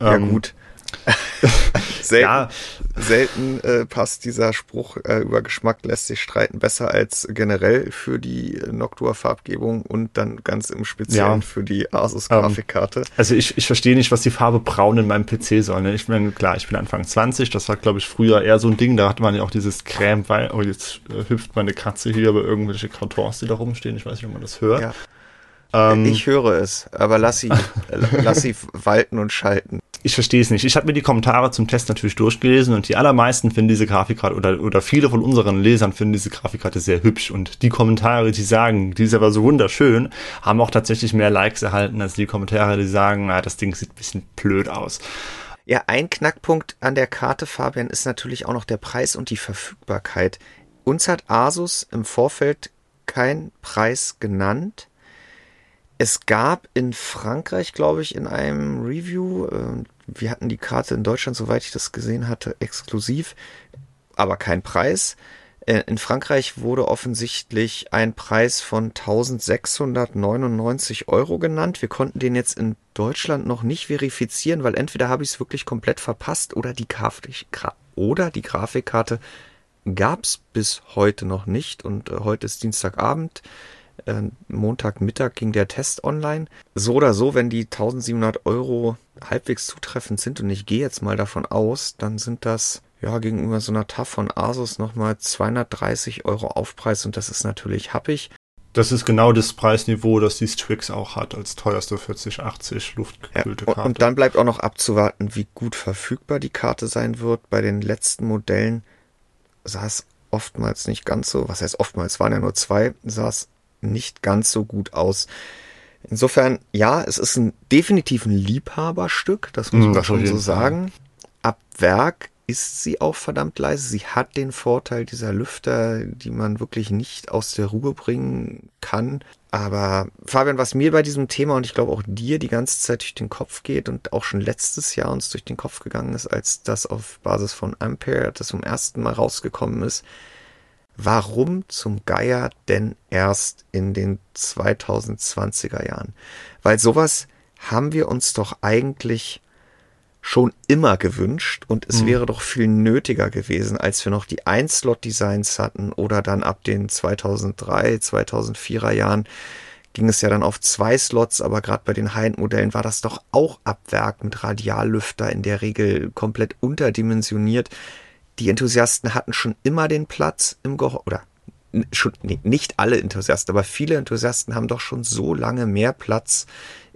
Ja, ähm, gut. selten ja. selten äh, passt dieser Spruch äh, über Geschmack lässt sich streiten besser als generell für die Noctua-Farbgebung und dann ganz im Speziellen ja. für die Asus-Grafikkarte. Ähm,
also ich, ich verstehe nicht, was die Farbe braun in meinem PC soll. Ne? Ich meine, klar, ich bin Anfang 20, das war, glaube ich, früher eher so ein Ding, da hatte man ja auch dieses Creme, weil, oh, jetzt äh, hüpft meine Katze hier über irgendwelche Kartons, die da rumstehen. Ich weiß nicht, ob man das hört. Ja.
Ähm, ich höre es, aber lass sie, lass sie walten und schalten.
Ich verstehe es nicht. Ich habe mir die Kommentare zum Test natürlich durchgelesen und die allermeisten finden diese Grafikkarte oder, oder viele von unseren Lesern finden diese Grafikkarte sehr hübsch und die Kommentare, die sagen, die ist aber so wunderschön, haben auch tatsächlich mehr Likes erhalten als die Kommentare, die sagen, ah, das Ding sieht ein bisschen blöd aus.
Ja, ein Knackpunkt an der Karte, Fabian, ist natürlich auch noch der Preis und die Verfügbarkeit. Uns hat Asus im Vorfeld kein Preis genannt. Es gab in Frankreich, glaube ich, in einem Review, äh, wir hatten die Karte in Deutschland, soweit ich das gesehen hatte, exklusiv, aber kein Preis. Äh, in Frankreich wurde offensichtlich ein Preis von 1699 Euro genannt. Wir konnten den jetzt in Deutschland noch nicht verifizieren, weil entweder habe ich es wirklich komplett verpasst oder die, Grafik oder die Grafikkarte gab es bis heute noch nicht und äh, heute ist Dienstagabend. Äh, Montagmittag ging der Test online. So oder so, wenn die 1700 Euro halbwegs zutreffend sind und ich gehe jetzt mal davon aus, dann sind das ja gegenüber so einer TAF von Asus nochmal 230 Euro Aufpreis und das ist natürlich happig.
Das ist genau das Preisniveau, das die Strix auch hat als teuerste 4080 luftgekühlte
ja, Karte. Und dann bleibt auch noch abzuwarten, wie gut verfügbar die Karte sein wird. Bei den letzten Modellen sah es oftmals nicht ganz so, was heißt oftmals, waren ja nur zwei, sah es nicht ganz so gut aus. Insofern, ja, es ist ein definitiv ein Liebhaberstück, das muss mhm, man schon so sagen. Ab Werk ist sie auch verdammt leise. Sie hat den Vorteil dieser Lüfter, die man wirklich nicht aus der Ruhe bringen kann. Aber Fabian, was mir bei diesem Thema und ich glaube auch dir die ganze Zeit durch den Kopf geht und auch schon letztes Jahr uns durch den Kopf gegangen ist, als das auf Basis von Ampere das zum ersten Mal rausgekommen ist, Warum zum Geier denn erst in den 2020er Jahren? Weil sowas haben wir uns doch eigentlich schon immer gewünscht und es mhm. wäre doch viel nötiger gewesen, als wir noch die Ein-Slot-Designs hatten oder dann ab den 2003, 2004er Jahren ging es ja dann auf zwei Slots, aber gerade bei den High-End-Modellen war das doch auch Abwerk mit Radiallüfter in der Regel komplett unterdimensioniert. Die Enthusiasten hatten schon immer den Platz im Gehäuse, oder schon, nee, nicht alle Enthusiasten, aber viele Enthusiasten haben doch schon so lange mehr Platz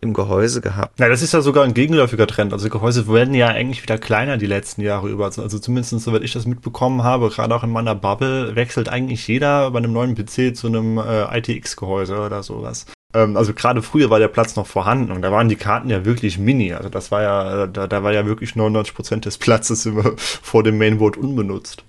im Gehäuse gehabt.
Na, das ist ja sogar ein gegenläufiger Trend. Also Gehäuse werden ja eigentlich wieder kleiner die letzten Jahre über. Also zumindest soweit ich das mitbekommen habe, gerade auch in meiner Bubble, wechselt eigentlich jeder bei einem neuen PC zu einem äh, ITX-Gehäuse oder sowas. Ähm, also gerade früher war der Platz noch vorhanden und da waren die Karten ja wirklich mini. Also das war ja, da, da war ja wirklich 99 Prozent des Platzes immer vor dem Mainboard unbenutzt.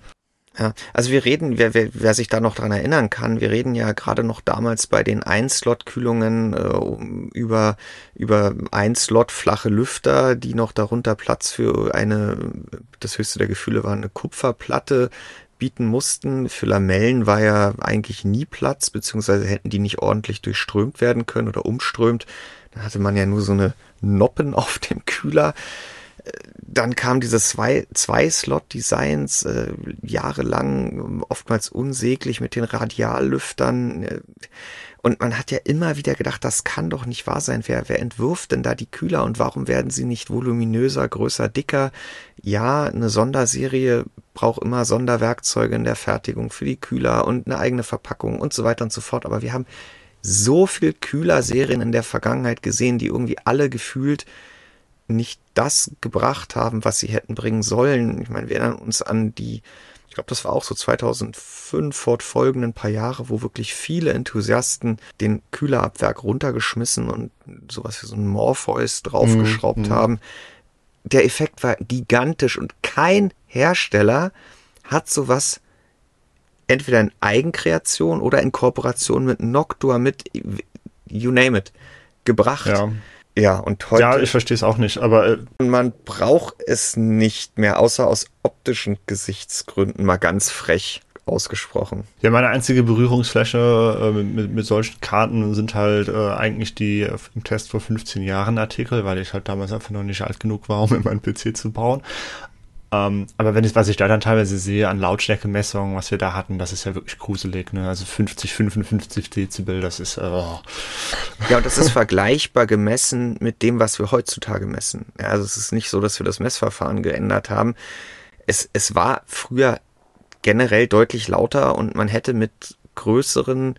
Ja, also wir reden, wer, wer, wer sich da noch dran erinnern kann, wir reden ja gerade noch damals bei den Ein-Slot-Kühlungen äh, über, über Ein-Slot flache Lüfter, die noch darunter Platz für eine, das höchste der Gefühle war eine Kupferplatte bieten mussten. Für Lamellen war ja eigentlich nie Platz, beziehungsweise hätten die nicht ordentlich durchströmt werden können oder umströmt. Dann hatte man ja nur so eine Noppen auf dem Kühler dann kam diese zwei, zwei äh, jahrelang oftmals unsäglich mit den Radiallüftern. Äh, und man hat ja immer wieder gedacht, das kann doch nicht wahr sein. Wer, wer entwirft denn da die Kühler und warum werden sie nicht voluminöser, größer, dicker? Ja, eine Sonderserie braucht immer Sonderwerkzeuge in der Fertigung für die Kühler und eine eigene Verpackung und so weiter und so fort. Aber wir haben so viel Kühlerserien in der Vergangenheit gesehen, die irgendwie alle gefühlt nicht das gebracht haben, was sie hätten bringen sollen. Ich meine, wir erinnern uns an die, ich glaube, das war auch so 2005 fortfolgenden paar Jahre, wo wirklich viele Enthusiasten den Kühlerabwerk runtergeschmissen und sowas wie so ein Morpheus draufgeschraubt mhm. haben. Der Effekt war gigantisch und kein Hersteller hat sowas entweder in Eigenkreation oder in Kooperation mit Noctua, mit you name it, gebracht.
Ja.
Ja, und heute.
Ja, ich verstehe es auch nicht, aber. Äh,
man braucht es nicht mehr, außer aus optischen Gesichtsgründen, mal ganz frech ausgesprochen.
Ja, meine einzige Berührungsfläche äh, mit, mit solchen Karten sind halt äh, eigentlich die äh, im Test vor 15 Jahren Artikel, weil ich halt damals einfach noch nicht alt genug war, um in meinen PC zu bauen. Ähm, aber wenn ich, was ich da dann teilweise sehe an Lautstärkemessungen, was wir da hatten, das ist ja wirklich gruselig, ne? Also 50, 55 Dezibel, das ist, oh.
Ja, und das ist vergleichbar gemessen mit dem, was wir heutzutage messen. Ja, also es ist nicht so, dass wir das Messverfahren geändert haben. Es, es war früher generell deutlich lauter und man hätte mit größeren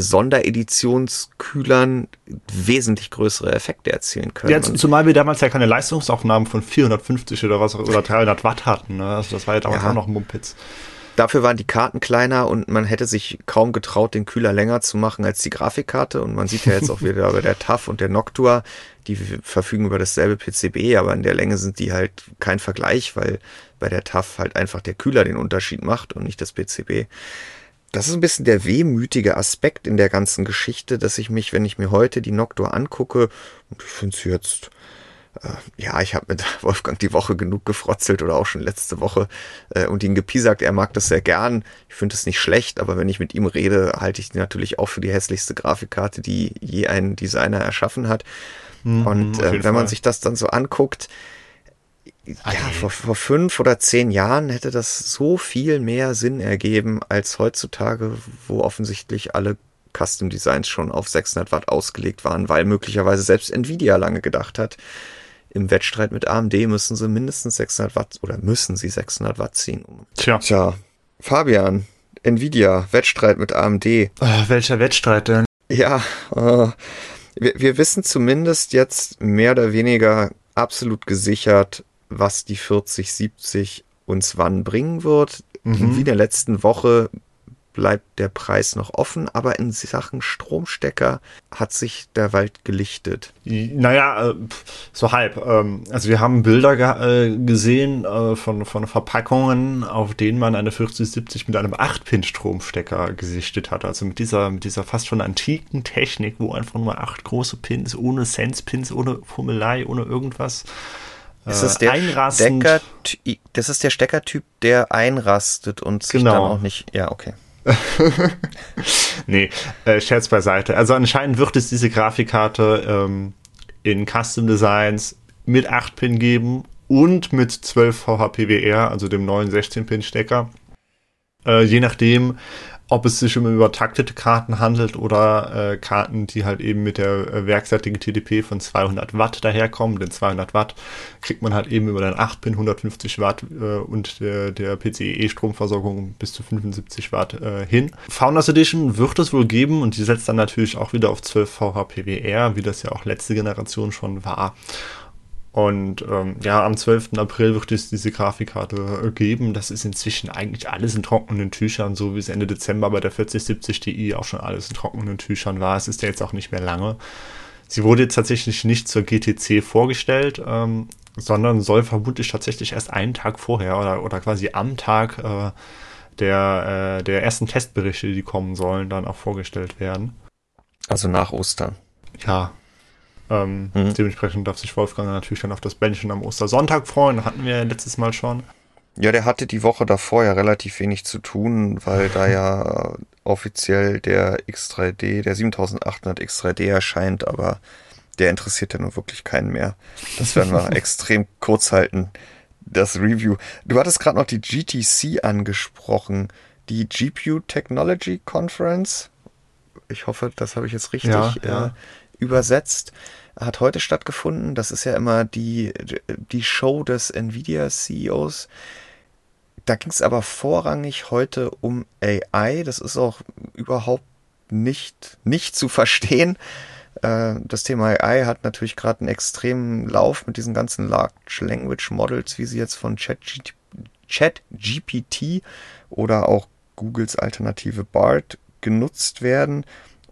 Sondereditionskühlern wesentlich größere Effekte erzielen können.
Ja, zumal wir damals ja keine Leistungsaufnahmen von 450 oder was oder 300 Watt hatten. Ne? Also das war ja damals ja. auch noch ein Mumpitz.
Dafür waren die Karten kleiner und man hätte sich kaum getraut, den Kühler länger zu machen als die Grafikkarte. Und man sieht ja jetzt auch wieder bei der TAF und der Noctua, die verfügen über dasselbe PCB, aber in der Länge sind die halt kein Vergleich, weil bei der TAF halt einfach der Kühler den Unterschied macht und nicht das PCB das ist ein bisschen der wehmütige Aspekt in der ganzen Geschichte, dass ich mich, wenn ich mir heute die Noctua angucke, und ich finde sie jetzt, äh, ja, ich habe mit Wolfgang die Woche genug gefrotzelt oder auch schon letzte Woche äh, und ihn gepiesackt, er mag das sehr gern. Ich finde es nicht schlecht, aber wenn ich mit ihm rede, halte ich die natürlich auch für die hässlichste Grafikkarte, die je ein Designer erschaffen hat. Mhm, und äh, wenn Fall. man sich das dann so anguckt, ja, vor, vor fünf oder zehn Jahren hätte das so viel mehr Sinn ergeben als heutzutage, wo offensichtlich alle Custom Designs schon auf 600 Watt ausgelegt waren, weil möglicherweise selbst Nvidia lange gedacht hat, im Wettstreit mit AMD müssen sie mindestens 600 Watt oder müssen sie 600 Watt ziehen.
Tja.
Tja, Fabian, Nvidia, Wettstreit mit AMD. Äh,
welcher Wettstreit denn?
Ja, äh, wir, wir wissen zumindest jetzt mehr oder weniger absolut gesichert, was die 4070 uns wann bringen wird. Mhm. Wie in der letzten Woche bleibt der Preis noch offen, aber in Sachen Stromstecker hat sich der Wald gelichtet.
Naja, äh, so halb. Ähm, also wir haben Bilder äh, gesehen äh, von, von Verpackungen, auf denen man eine 4070 mit einem 8-Pin-Stromstecker gesichtet hat. Also mit dieser, mit dieser fast schon antiken Technik, wo einfach nur acht große Pins, ohne Sense-Pins, ohne Fummelei, ohne irgendwas
ist das der Stecker, das ist der Steckertyp, der einrastet und sich
genau.
dann auch nicht. Ja, okay.
nee, äh, Scherz beiseite. Also anscheinend wird es diese Grafikkarte ähm, in Custom Designs mit 8-Pin geben und mit 12 VHPWR, also dem neuen 16-Pin-Stecker. Äh, je nachdem, ob es sich um übertaktete Karten handelt oder äh, Karten, die halt eben mit der äh, werkseitigen TDP von 200 Watt daherkommen. Denn 200 Watt kriegt man halt eben über den 8-Pin 150 Watt äh, und der, der PCIe-Stromversorgung bis zu 75 Watt äh, hin. Founders Edition wird es wohl geben und die setzt dann natürlich auch wieder auf 12 VHPWR, wie das ja auch letzte Generation schon war. Und ähm, ja, am 12. April wird es diese Grafikkarte geben. Das ist inzwischen eigentlich alles in trockenen Tüchern, so wie es Ende Dezember bei der 4070 Ti auch schon alles in trockenen Tüchern war. Es ist ja jetzt auch nicht mehr lange. Sie wurde jetzt tatsächlich nicht zur GTC vorgestellt, ähm, sondern soll vermutlich tatsächlich erst einen Tag vorher oder, oder quasi am Tag äh, der, äh, der ersten Testberichte, die kommen sollen, dann auch vorgestellt werden.
Also nach Ostern.
Ja, ähm, mhm. Dementsprechend darf sich Wolfgang natürlich dann auf das Bändchen am Ostersonntag freuen. Hatten wir ja letztes Mal schon.
Ja, der hatte die Woche davor ja relativ wenig zu tun, weil da ja offiziell der X3D, der 7800 X3D erscheint, aber der interessiert ja nun wirklich keinen mehr. Das werden wir extrem kurz halten, das Review. Du hattest gerade noch die GTC angesprochen, die GPU Technology Conference. Ich hoffe, das habe ich jetzt richtig ja, ja. Übersetzt, hat heute stattgefunden. Das ist ja immer die, die Show des Nvidia-CEOs. Da ging es aber vorrangig heute um AI. Das ist auch überhaupt nicht, nicht zu verstehen. Äh, das Thema AI hat natürlich gerade einen extremen Lauf mit diesen ganzen Large Language Models, wie sie jetzt von ChatGPT Chat oder auch Googles Alternative BART genutzt werden.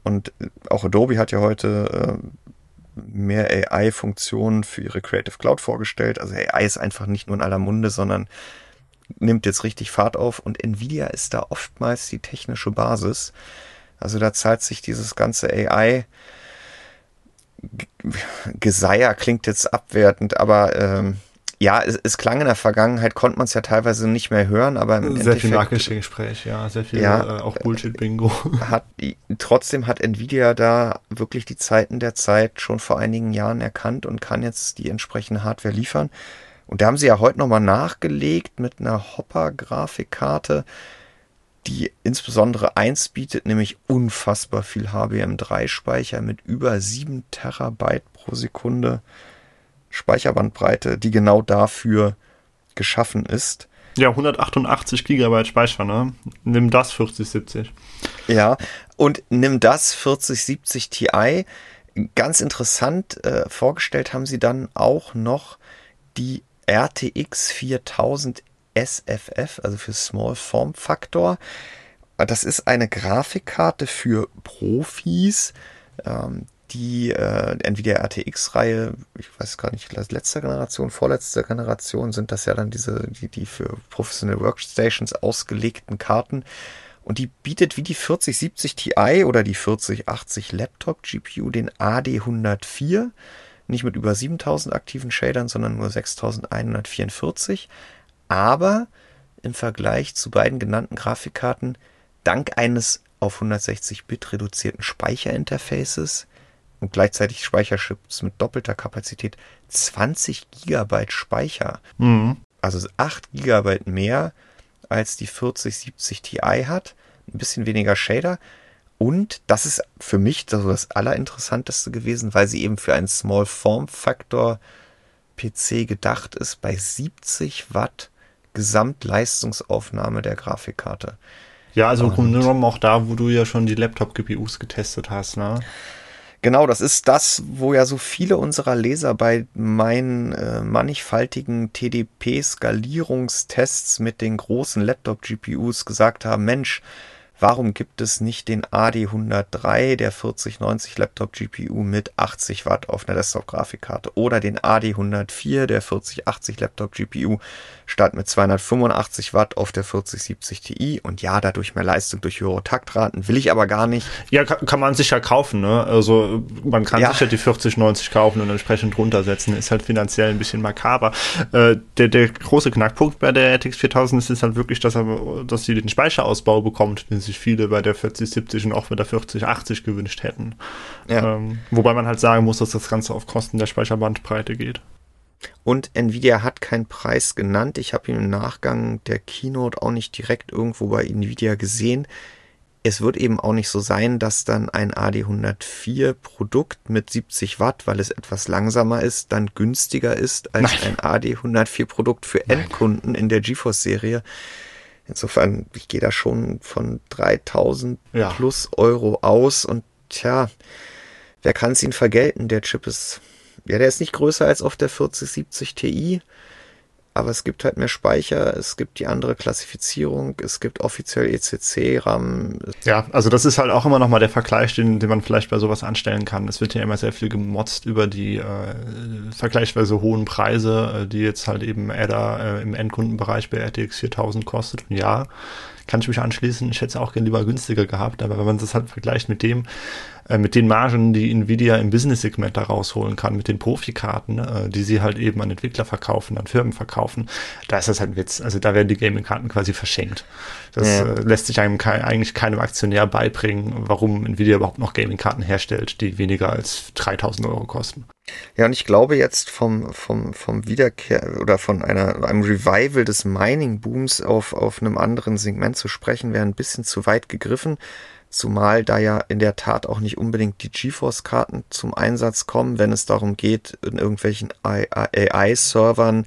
Und auch Adobe hat ja heute äh, mehr AI-Funktionen für ihre Creative Cloud vorgestellt. Also AI ist einfach nicht nur in aller Munde, sondern nimmt jetzt richtig Fahrt auf. Und Nvidia ist da oftmals die technische Basis. Also da zahlt sich dieses ganze AI Geseier klingt jetzt abwertend, aber ähm, ja, es, es, klang in der Vergangenheit, konnte man es ja teilweise nicht mehr hören, aber
im sehr viel Marketing-Gespräch, ja, sehr viel ja, äh, auch Bullshit-Bingo.
Hat, trotzdem hat Nvidia da wirklich die Zeiten der Zeit schon vor einigen Jahren erkannt und kann jetzt die entsprechende Hardware liefern. Und da haben sie ja heute nochmal nachgelegt mit einer Hopper-Grafikkarte, die insbesondere eins bietet, nämlich unfassbar viel HBM3-Speicher mit über 7 Terabyte pro Sekunde. Speicherbandbreite, die genau dafür geschaffen ist.
Ja, 188 Gigabyte Speicher, ne? Nimm das 4070.
Ja, und nimm das 4070 Ti. Ganz interessant äh, vorgestellt haben sie dann auch noch die RTX 4000 SFF, also für Small Form Factor. Das ist eine Grafikkarte für Profis, ähm, die äh, Nvidia RTX-Reihe, ich weiß gar nicht, letzte Generation, vorletzte Generation sind das ja dann diese, die, die für Professional Workstations ausgelegten Karten. Und die bietet wie die 4070 Ti oder die 4080 Laptop GPU den AD104, nicht mit über 7000 aktiven Shadern, sondern nur 6144. Aber im Vergleich zu beiden genannten Grafikkarten dank eines auf 160-Bit reduzierten Speicherinterfaces und gleichzeitig Speicherchips mit doppelter Kapazität 20 Gigabyte Speicher. Mhm. Also 8 Gigabyte mehr als die 4070 Ti hat. Ein bisschen weniger Shader. Und das ist für mich das, das Allerinteressanteste gewesen, weil sie eben für einen Small Form Factor PC gedacht ist, bei 70 Watt Gesamtleistungsaufnahme der Grafikkarte.
Ja, also im Grunde genommen auch da, wo du ja schon die Laptop-GPUs getestet hast, ne?
Genau, das ist das, wo ja so viele unserer Leser bei meinen äh, mannigfaltigen TDP-Skalierungstests mit den großen Laptop-GPUs gesagt haben, Mensch, Warum gibt es nicht den AD103 der 4090 Laptop GPU mit 80 Watt auf einer Desktop-Grafikkarte oder den AD104 der 4080 Laptop GPU statt mit 285 Watt auf der 4070 Ti und ja, dadurch mehr Leistung durch höhere Taktraten, will ich aber gar nicht.
Ja, kann, kann man sicher kaufen, ne? Also man kann ja. sicher die 4090 kaufen und entsprechend runtersetzen, ist halt finanziell ein bisschen makaber. Äh, der, der große Knackpunkt bei der RTX 4000 ist halt wirklich, dass, er, dass sie den Speicherausbau bekommt, den sich viele bei der 4070 und auch bei der 4080 gewünscht hätten. Ja. Ähm, wobei man halt sagen muss, dass das Ganze auf Kosten der Speicherbandbreite geht.
Und Nvidia hat keinen Preis genannt. Ich habe ihn im Nachgang der Keynote auch nicht direkt irgendwo bei Nvidia gesehen. es wird eben auch nicht so sein, dass dann ein AD104 Produkt mit 70 Watt, weil es etwas langsamer ist, dann günstiger ist als Nein. ein AD104 Produkt für Endkunden Nein. in der GeForce Serie. Insofern, ich gehe da schon von 3000 ja. plus Euro aus und tja, wer kann es ihnen vergelten? Der Chip ist, ja, der ist nicht größer als auf der 4070 Ti aber es gibt halt mehr Speicher, es gibt die andere Klassifizierung, es gibt offiziell ECC-RAM.
Ja, also das ist halt auch immer nochmal der Vergleich, den, den man vielleicht bei sowas anstellen kann. Es wird ja immer sehr viel gemotzt über die äh, vergleichsweise hohen Preise, äh, die jetzt halt eben Adder äh, im Endkundenbereich bei RTX 4000 kostet. Und ja, kann ich mich anschließen. Ich hätte es auch gerne lieber günstiger gehabt, aber wenn man das halt vergleicht mit dem, äh, mit den Margen, die Nvidia im Business-Segment da rausholen kann, mit den Profikarten, äh, die sie halt eben an Entwickler verkaufen, an Firmen verkaufen, da ist das halt ein Witz. Also da werden die Gaming-Karten quasi verschenkt. Das ja. äh, lässt sich einem kein, eigentlich keinem Aktionär beibringen, warum Nvidia überhaupt noch Gaming-Karten herstellt, die weniger als 3000 Euro kosten.
Ja, und ich glaube jetzt vom, vom, vom Wiederkehr oder von einer, einem Revival des Mining-Booms auf, auf einem anderen Segment zu sprechen, wäre ein bisschen zu weit gegriffen. Zumal da ja in der Tat auch nicht unbedingt die GeForce-Karten zum Einsatz kommen, wenn es darum geht, in irgendwelchen AI-Servern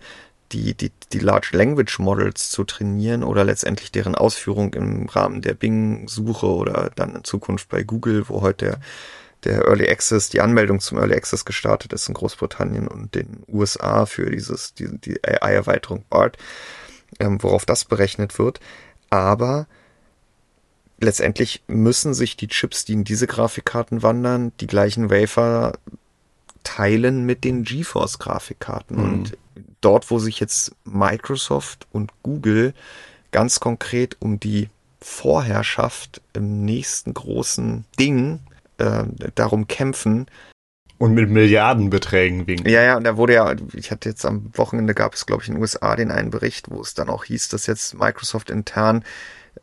die, die, die Large Language Models zu trainieren oder letztendlich deren Ausführung im Rahmen der Bing-Suche oder dann in Zukunft bei Google, wo heute der, der Early Access, die Anmeldung zum Early Access gestartet ist in Großbritannien und den USA für dieses, die, die AI-Erweiterung BART, ähm, worauf das berechnet wird. Aber letztendlich müssen sich die Chips, die in diese Grafikkarten wandern, die gleichen Wafer teilen mit den GeForce Grafikkarten. Mhm. Und dort, wo sich jetzt Microsoft und Google ganz konkret um die Vorherrschaft im nächsten großen Ding äh, darum kämpfen.
Und mit Milliardenbeträgen winken.
Ja, ja, und da wurde ja, ich hatte jetzt am Wochenende gab es, glaube ich, in den USA den einen Bericht, wo es dann auch hieß, dass jetzt Microsoft intern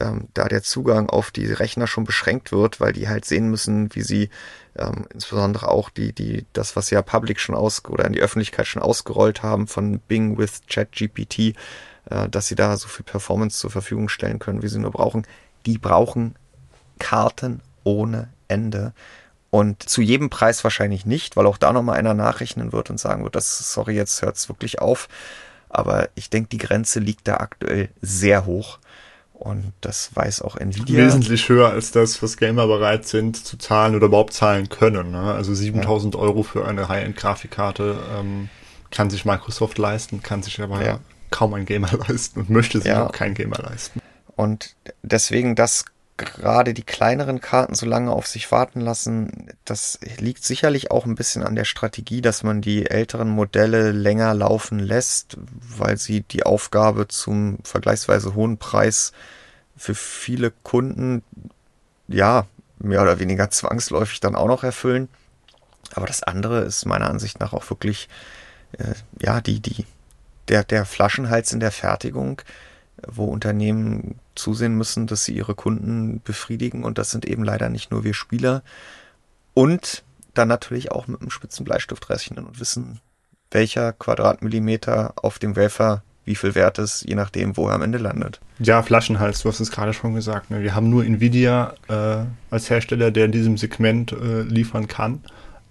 ähm, da der Zugang auf die Rechner schon beschränkt wird, weil die halt sehen müssen, wie sie ähm, insbesondere auch die, die, das, was ja Public schon aus oder in die Öffentlichkeit schon ausgerollt haben von Bing with ChatGPT, äh, dass sie da so viel Performance zur Verfügung stellen können, wie sie nur brauchen. Die brauchen Karten ohne Ende. Und zu jedem Preis wahrscheinlich nicht, weil auch da nochmal einer nachrechnen wird und sagen wird, das, sorry, jetzt hört es wirklich auf. Aber ich denke, die Grenze liegt da aktuell sehr hoch. Und das weiß auch Nvidia.
Wesentlich höher als das, was Gamer bereit sind zu zahlen oder überhaupt zahlen können. Ne? Also 7000 ja. Euro für eine High-End-Grafikkarte ähm, kann sich Microsoft leisten, kann sich aber ja. kaum ein Gamer leisten und möchte sich ja. auch kein Gamer leisten.
Und deswegen das gerade die kleineren Karten so lange auf sich warten lassen, das liegt sicherlich auch ein bisschen an der Strategie, dass man die älteren Modelle länger laufen lässt, weil sie die Aufgabe zum vergleichsweise hohen Preis für viele Kunden ja mehr oder weniger zwangsläufig dann auch noch erfüllen. Aber das andere ist meiner Ansicht nach auch wirklich äh, ja die die der der Flaschenhals in der Fertigung wo Unternehmen zusehen müssen, dass sie ihre Kunden befriedigen. Und das sind eben leider nicht nur wir Spieler. Und dann natürlich auch mit einem spitzen Bleistift rechnen und wissen, welcher Quadratmillimeter auf dem Wafer wie viel wert ist, je nachdem, wo er am Ende landet.
Ja, Flaschenhals, du hast es gerade schon gesagt. Ne? Wir haben nur Nvidia äh, als Hersteller, der in diesem Segment äh, liefern kann.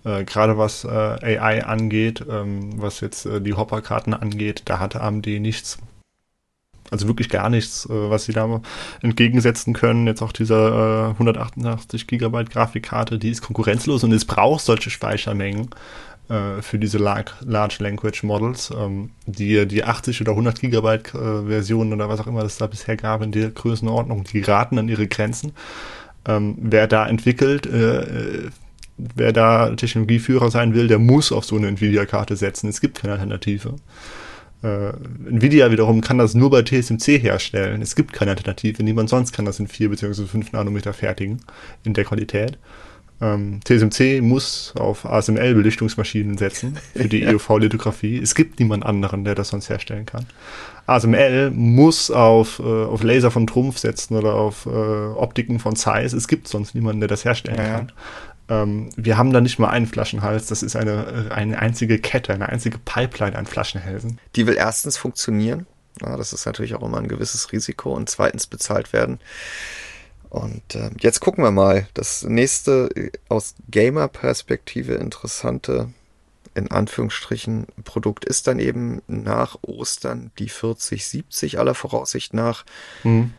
Äh, gerade was äh, AI angeht, ähm, was jetzt äh, die Hopper-Karten angeht, da hatte AMD nichts also wirklich gar nichts, äh, was sie da entgegensetzen können. Jetzt auch dieser äh, 188 Gigabyte Grafikkarte, die ist konkurrenzlos und es braucht solche Speichermengen äh, für diese Large, Language Models. Ähm, die, die 80 oder 100 Gigabyte äh, Versionen oder was auch immer es da bisher gab in der Größenordnung, die geraten an ihre Grenzen. Ähm, wer da entwickelt, äh, äh, wer da Technologieführer sein will, der muss auf so eine Nvidia-Karte setzen. Es gibt keine Alternative. Äh, Nvidia wiederum kann das nur bei TSMC herstellen. Es gibt keine Alternative. Niemand sonst kann das in 4 bzw. 5 Nanometer fertigen in der Qualität. Ähm, TSMC muss auf ASML-Belichtungsmaschinen setzen für die EUV-Lithografie. Es gibt niemand anderen, der das sonst herstellen kann. ASML muss auf, äh, auf Laser von Trumpf setzen oder auf äh, Optiken von Zeiss. Es gibt sonst niemanden, der das herstellen ja. kann. Ähm, wir haben da nicht mal einen Flaschenhals, das ist eine, eine einzige Kette, eine einzige Pipeline an Flaschenhälsen.
Die will erstens funktionieren, ja, das ist natürlich auch immer ein gewisses Risiko und zweitens bezahlt werden. Und äh, jetzt gucken wir mal. Das nächste äh, aus Gamer-Perspektive interessante, in Anführungsstrichen, Produkt ist dann eben nach Ostern die 4070 aller Voraussicht nach. Mhm.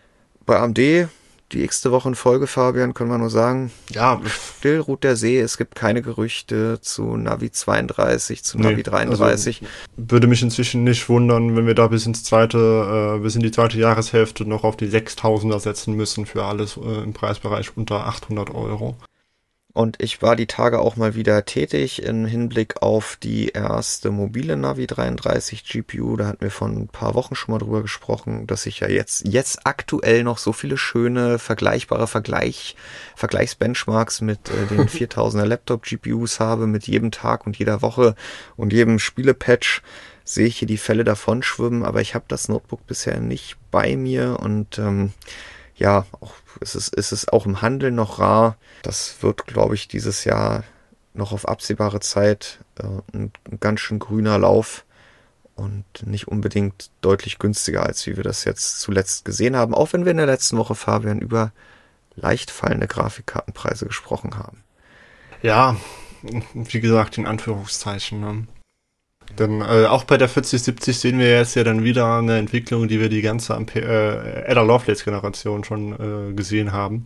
Bei AMD die x-te Woche in Folge, Fabian, können wir nur sagen. Ja, still ruht der See. Es gibt keine Gerüchte zu Navi 32, zu Navi nee, 33.
Also würde mich inzwischen nicht wundern, wenn wir da bis ins zweite, äh, bis in die zweite Jahreshälfte noch auf die 6000er setzen müssen für alles äh, im Preisbereich unter 800 Euro.
Und ich war die Tage auch mal wieder tätig im Hinblick auf die erste mobile Navi 33 GPU. Da hatten wir vor ein paar Wochen schon mal drüber gesprochen, dass ich ja jetzt, jetzt aktuell noch so viele schöne, vergleichbare Vergleich, Vergleichsbenchmarks mit äh, den 4000er Laptop GPUs habe, mit jedem Tag und jeder Woche und jedem Spielepatch sehe ich hier die Fälle davon schwimmen, aber ich habe das Notebook bisher nicht bei mir und ähm, ja, auch, ist, es, ist es auch im Handel noch rar. Das wird, glaube ich, dieses Jahr noch auf absehbare Zeit äh, ein, ein ganz schön grüner Lauf und nicht unbedingt deutlich günstiger, als wie wir das jetzt zuletzt gesehen haben, auch wenn wir in der letzten Woche, Fabian, über leicht fallende Grafikkartenpreise gesprochen haben.
Ja, wie gesagt, in Anführungszeichen. Ne? Denn äh, auch bei der 4070 sehen wir jetzt ja dann wieder eine Entwicklung, die wir die ganze Ampe äh, Ada Lovelace Generation schon äh, gesehen haben.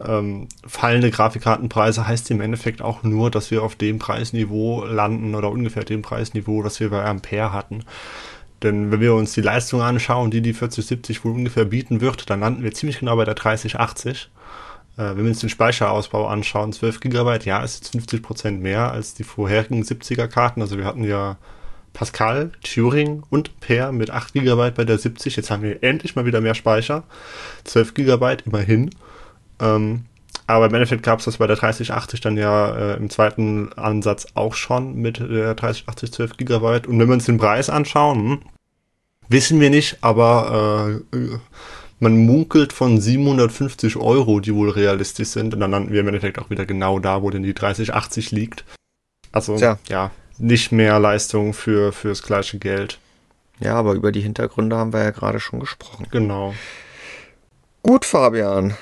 Ähm, fallende Grafikkartenpreise heißt im Endeffekt auch nur, dass wir auf dem Preisniveau landen oder ungefähr dem Preisniveau, das wir bei Ampere hatten. Denn wenn wir uns die Leistung anschauen, die die 4070 wohl ungefähr bieten wird, dann landen wir ziemlich genau bei der 3080. Äh, wenn wir uns den Speicherausbau anschauen, 12 GB, ja, ist jetzt 50 Prozent mehr als die vorherigen 70er Karten. Also wir hatten ja Pascal, Turing und Per mit 8 GB bei der 70. Jetzt haben wir endlich mal wieder mehr Speicher. 12 GB immerhin. Ähm, aber im Endeffekt gab es das bei der 3080 dann ja äh, im zweiten Ansatz auch schon mit der 3080 12 GB. Und wenn wir uns den Preis anschauen, hm, wissen wir nicht, aber äh, man munkelt von 750 Euro, die wohl realistisch sind. Und dann landen wir im Endeffekt auch wieder genau da, wo denn die 3080 liegt. Also, Tja. ja, nicht mehr Leistung für, fürs gleiche Geld.
Ja, aber über die Hintergründe haben wir ja gerade schon gesprochen.
Genau.
Gut, Fabian.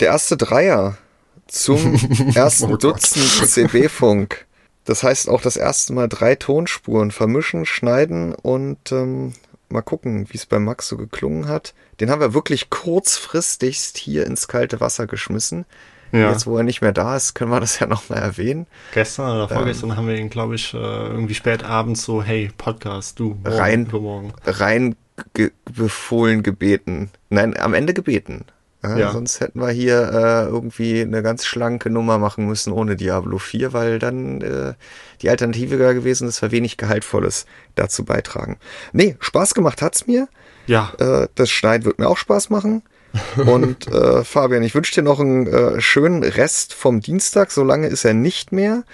Der erste Dreier zum ersten oh Dutzend CB-Funk. Das heißt auch das erste Mal drei Tonspuren vermischen, schneiden und ähm, mal gucken, wie es bei Max so geklungen hat. Den haben wir wirklich kurzfristigst hier ins kalte Wasser geschmissen. Ja. Jetzt, wo er nicht mehr da ist, können wir das ja nochmal erwähnen.
Gestern oder vorgestern ähm, haben wir ihn, glaube ich, äh, irgendwie spät abends so, hey, Podcast, du,
morgen, rein, morgen. rein ge befohlen gebeten. Nein, am Ende gebeten. Ja, ja. Sonst hätten wir hier äh, irgendwie eine ganz schlanke Nummer machen müssen ohne Diablo 4, weil dann äh, die Alternative wäre gewesen, dass wir wenig Gehaltvolles dazu beitragen. Nee, Spaß gemacht hat's mir.
Ja.
Äh, das Schneiden wird mir auch Spaß machen. Und äh, Fabian, ich wünsche dir noch einen äh, schönen Rest vom Dienstag. So lange ist er nicht mehr.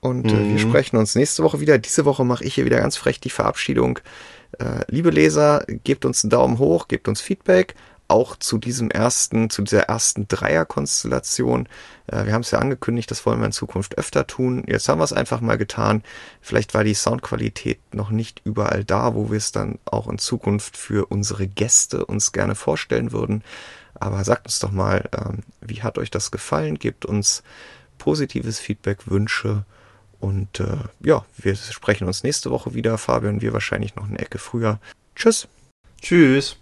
Und äh, mhm. wir sprechen uns nächste Woche wieder. Diese Woche mache ich hier wieder ganz frech die Verabschiedung. Äh, liebe Leser, gebt uns einen Daumen hoch, gebt uns Feedback auch zu diesem ersten, zu dieser ersten Dreierkonstellation. Äh, wir haben es ja angekündigt, das wollen wir in Zukunft öfter tun. Jetzt haben wir es einfach mal getan. Vielleicht war die Soundqualität noch nicht überall da, wo wir es dann auch in Zukunft für unsere Gäste uns gerne vorstellen würden. Aber sagt uns doch mal, ähm, wie hat euch das gefallen? Gebt uns positives Feedback, Wünsche. Und äh, ja, wir sprechen uns nächste Woche wieder. Fabian, wir wahrscheinlich noch eine Ecke früher. Tschüss.
Tschüss.